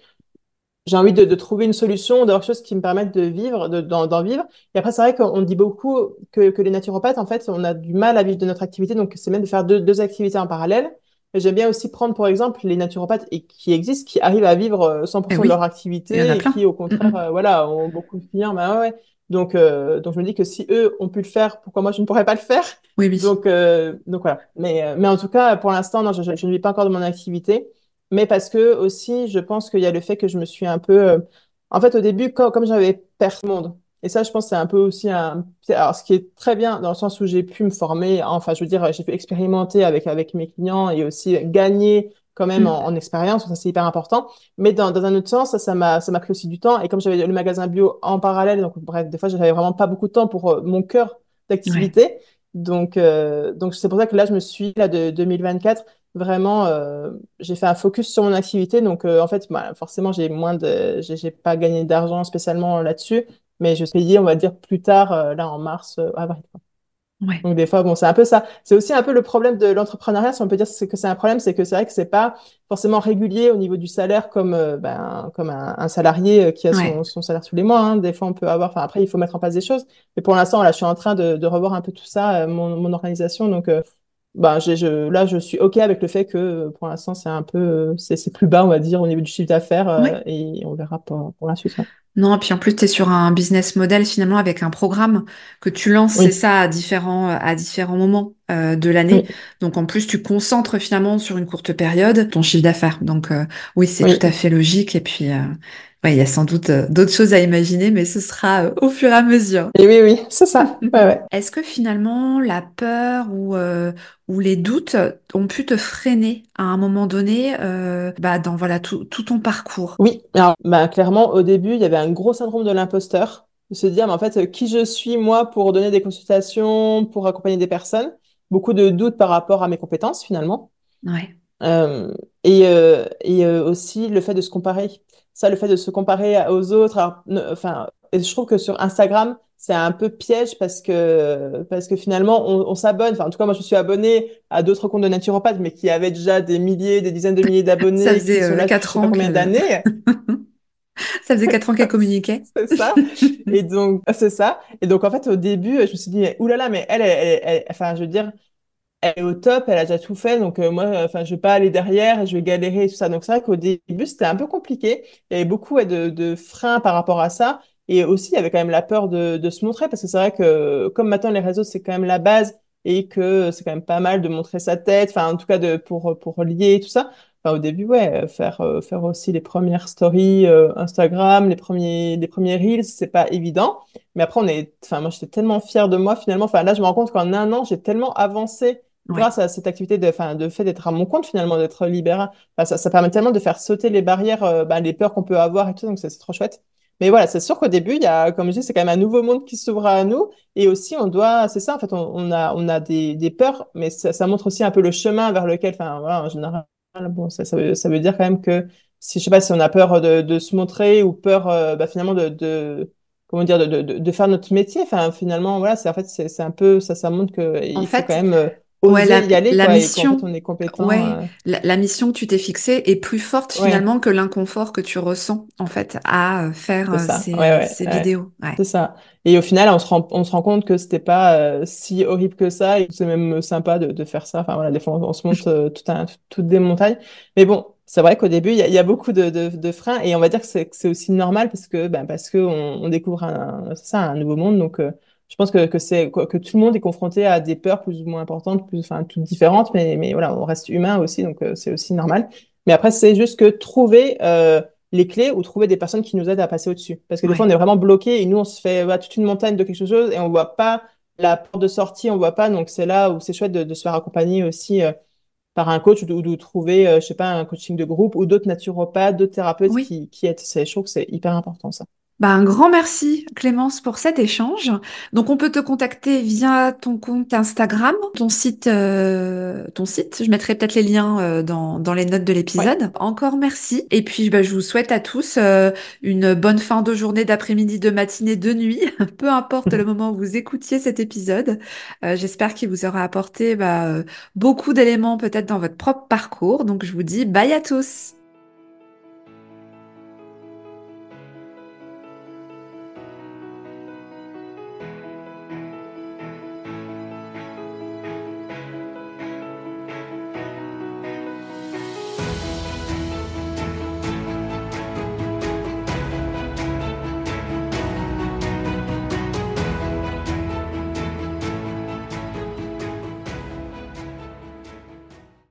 j'ai envie de, de trouver une solution, d'avoir quelque chose qui me permette de vivre, de, d'en, d'en vivre. Et après, c'est vrai qu'on dit beaucoup que, que les naturopathes, en fait, on a du mal à vivre de notre activité, donc c'est même de faire deux, deux activités en parallèle. J'aime bien aussi prendre, pour exemple, les naturopathes et qui existent, qui arrivent à vivre euh, Et 100% de leur activité et qui, au contraire, euh, voilà, ont beaucoup de clients. Bah ouais. Donc, euh, donc je me dis que si eux ont pu le faire, pourquoi moi je ne pourrais pas le faire? Oui, oui. Donc, euh, donc voilà. Mais, euh, mais en tout cas, pour l'instant, non, je, je, je ne vis pas encore de mon activité. Mais parce que aussi, je pense qu'il y a le fait que je me suis un peu euh, en fait, au début, comme j'avais perdu le monde, et ça, je pense, que c'est un peu aussi un. Alors, ce qui est très bien dans le sens où j'ai pu me former, enfin, je veux dire, j'ai pu expérimenter avec, avec mes clients et aussi gagner quand même Mm. en, en expérience, ça c'est hyper important. Mais dans, dans un autre sens, ça, ça m'a, ça m'a pris aussi du temps. Et comme j'avais le magasin bio en parallèle, donc bref, des fois, j'avais vraiment pas beaucoup de temps pour euh, mon cœur d'activité. Donc, euh, donc c'est pour ça que là, je me suis, là, de 2024, vraiment, euh, j'ai fait un focus sur mon activité. Donc, euh, en fait, bah, forcément, j'ai moins de, j'ai pas gagné d'argent spécialement là-dessus, mais je vais payer, on va dire, plus tard, euh, là, en mars, euh, avril. Ouais. Donc des fois, bon, c'est un peu ça. C'est aussi un peu le problème de l'entrepreneuriat, si on peut dire que c'est un problème, c'est que c'est vrai que c'est pas forcément régulier au niveau du salaire comme, euh, ben, comme un, un salarié qui a Ouais. son, salaire tous les mois. hein. Des fois, on peut avoir, enfin après, il faut mettre en place des choses. Mais pour l'instant, là, je suis en train de, de revoir un peu tout ça, mon, mon organisation. Donc j'ai, je, là, je suis OK avec le fait que pour l'instant, c'est un peu, c'est c'est plus bas, on va dire, au niveau du chiffre d'affaires euh, et on verra pour, pour la suite. ouais. Non, puis en plus, tu es sur un business model finalement avec un programme que tu lances, c'est ça, à différents, à différents moments euh, de l'année. oui, Donc en plus, tu concentres finalement sur une courte période ton chiffre d'affaires. Donc euh, oui, c'est tout à fait logique. Et puis, euh, ouais, il y a sans doute euh, d'autres choses à imaginer, mais ce sera euh, au fur et à mesure. Et oui, oui, c'est ça. Ouais, ouais. Est-ce que finalement la peur ou, euh, ou les doutes ont pu te freiner à un moment donné euh, bah, dans voilà tout, tout ton parcours? Oui, alors bah, clairement, au début, il y avait un gros syndrome de l'imposteur, de se dire, mais en fait, qui je suis, moi, pour donner des consultations, pour accompagner des personnes? Beaucoup de doutes par rapport à mes compétences, finalement. Ouais, Euh, et et aussi le fait de se comparer. Ça, le fait de se comparer aux autres. Alors, ne- enfin, et je trouve que sur Instagram, c'est un peu piège parce que, parce que finalement, on, on s'abonne. Enfin, en tout cas, moi, je suis abonnée à d'autres comptes de naturopathes, mais qui avaient déjà des milliers, des dizaines de milliers ça d'abonnés, faisait qui sont euh, là depuis je quatre sais pas ans combien que d'années. ça faisait quatre ans qu'elle communiquait. C'est ça. Et donc, c'est ça. Et donc, en fait, au début, je me suis dit, oulala, mais elle, elle, elle- elle- enfin, je veux dire, elle est au top, elle a déjà tout fait, donc euh, moi, enfin, je vais pas aller derrière, je vais galérer et tout ça. Donc c'est vrai qu'au début, c'était un peu compliqué. Il y avait beaucoup de, de freins par rapport à ça. Et aussi, il y avait quand même la peur de, de se montrer, parce que c'est vrai que comme maintenant les réseaux, c'est quand même la base et que c'est quand même pas mal de montrer sa tête, enfin, en tout cas, de, pour, pour lier tout ça. Enfin, au début, ouais, faire, euh, faire aussi les premières stories euh, Instagram, les premiers, les premiers Reels, c'est pas évident. Mais après, on est, enfin, moi, j'étais tellement fière de moi, finalement. Enfin, là, je me rends compte qu'en un an, j'ai tellement avancé Ouais, grâce à cette activité de, enfin, de fait d'être à mon compte finalement, d'être libéral, enfin, ça, ça permet tellement de faire sauter les barrières, euh, ben, les peurs qu'on peut avoir et tout, donc c'est trop chouette. Mais voilà, c'est sûr qu'au début, il y a, comme je dis, c'est quand même un nouveau monde qui s'ouvre à nous, et aussi on doit, c'est ça en fait, on, on a, on a des, des peurs, mais ça, ça montre aussi un peu le chemin vers lequel, enfin voilà, en général, bon, ça, ça veut, ça veut dire quand même que si, je sais pas, si on a peur de, de se montrer ou peur, euh, bah, finalement de, de comment dire, de, de, de faire notre métier, enfin finalement, voilà, c'est en fait, c'est un peu, ça, ça montre que en il faut quand même euh, ouais, la, y aller, la quoi, et qu'en fait, mission, on est compétent. ouais, euh, la, la mission que tu t'es fixée est plus forte Ouais, finalement que l'inconfort que tu ressens en fait à euh, faire euh, ces, vidéos. C'est ça. Et au final, on se rend, on se rend compte que c'était pas euh, si horrible que ça, et c'est même sympa de, de faire ça. Enfin, voilà, des fois, on, on se monte euh, tout un, toutes des montagnes. Mais bon, c'est vrai qu'au début, il y a, il y a beaucoup de, de, de freins, et on va dire que c'est aussi normal parce que, ben, parce que on, on découvre un, ça, un nouveau monde. Donc, je pense que, que c'est, que tout le monde est confronté à des peurs plus ou moins importantes, plus, enfin, toutes différentes, mais, mais voilà, on reste humain aussi, donc euh, c'est aussi normal. Mais après, c'est juste que trouver, euh, les clés ou trouver des personnes qui nous aident à passer au-dessus. Parce que des fois, on ouais. est vraiment bloqué et nous, on se fait voilà, toute une montagne de quelque chose et on voit pas la porte de sortie, on voit pas. Donc, c'est là où c'est chouette de, de se faire accompagner aussi euh, par un coach ou de, ou de trouver, euh, je sais pas, un coaching de groupe ou d'autres naturopathes, d'autres thérapeutes Oui. qui, qui aident. C'est, je trouve que c'est hyper important, ça. Bah, un grand merci Clémence pour cet échange. Donc on peut te contacter via ton compte Instagram, ton site, euh, ton site. Je mettrai peut-être les liens euh, dans, dans les notes de Ouais. l'épisode. Encore merci. Et puis bah, je vous souhaite à tous euh, une bonne fin de journée, d'après-midi, de matinée, de nuit, peu importe le moment où vous écoutiez cet épisode. Euh, j'espère qu'il vous aura apporté bah, euh, beaucoup d'éléments peut-être dans votre propre parcours. Donc je vous dis bye à tous.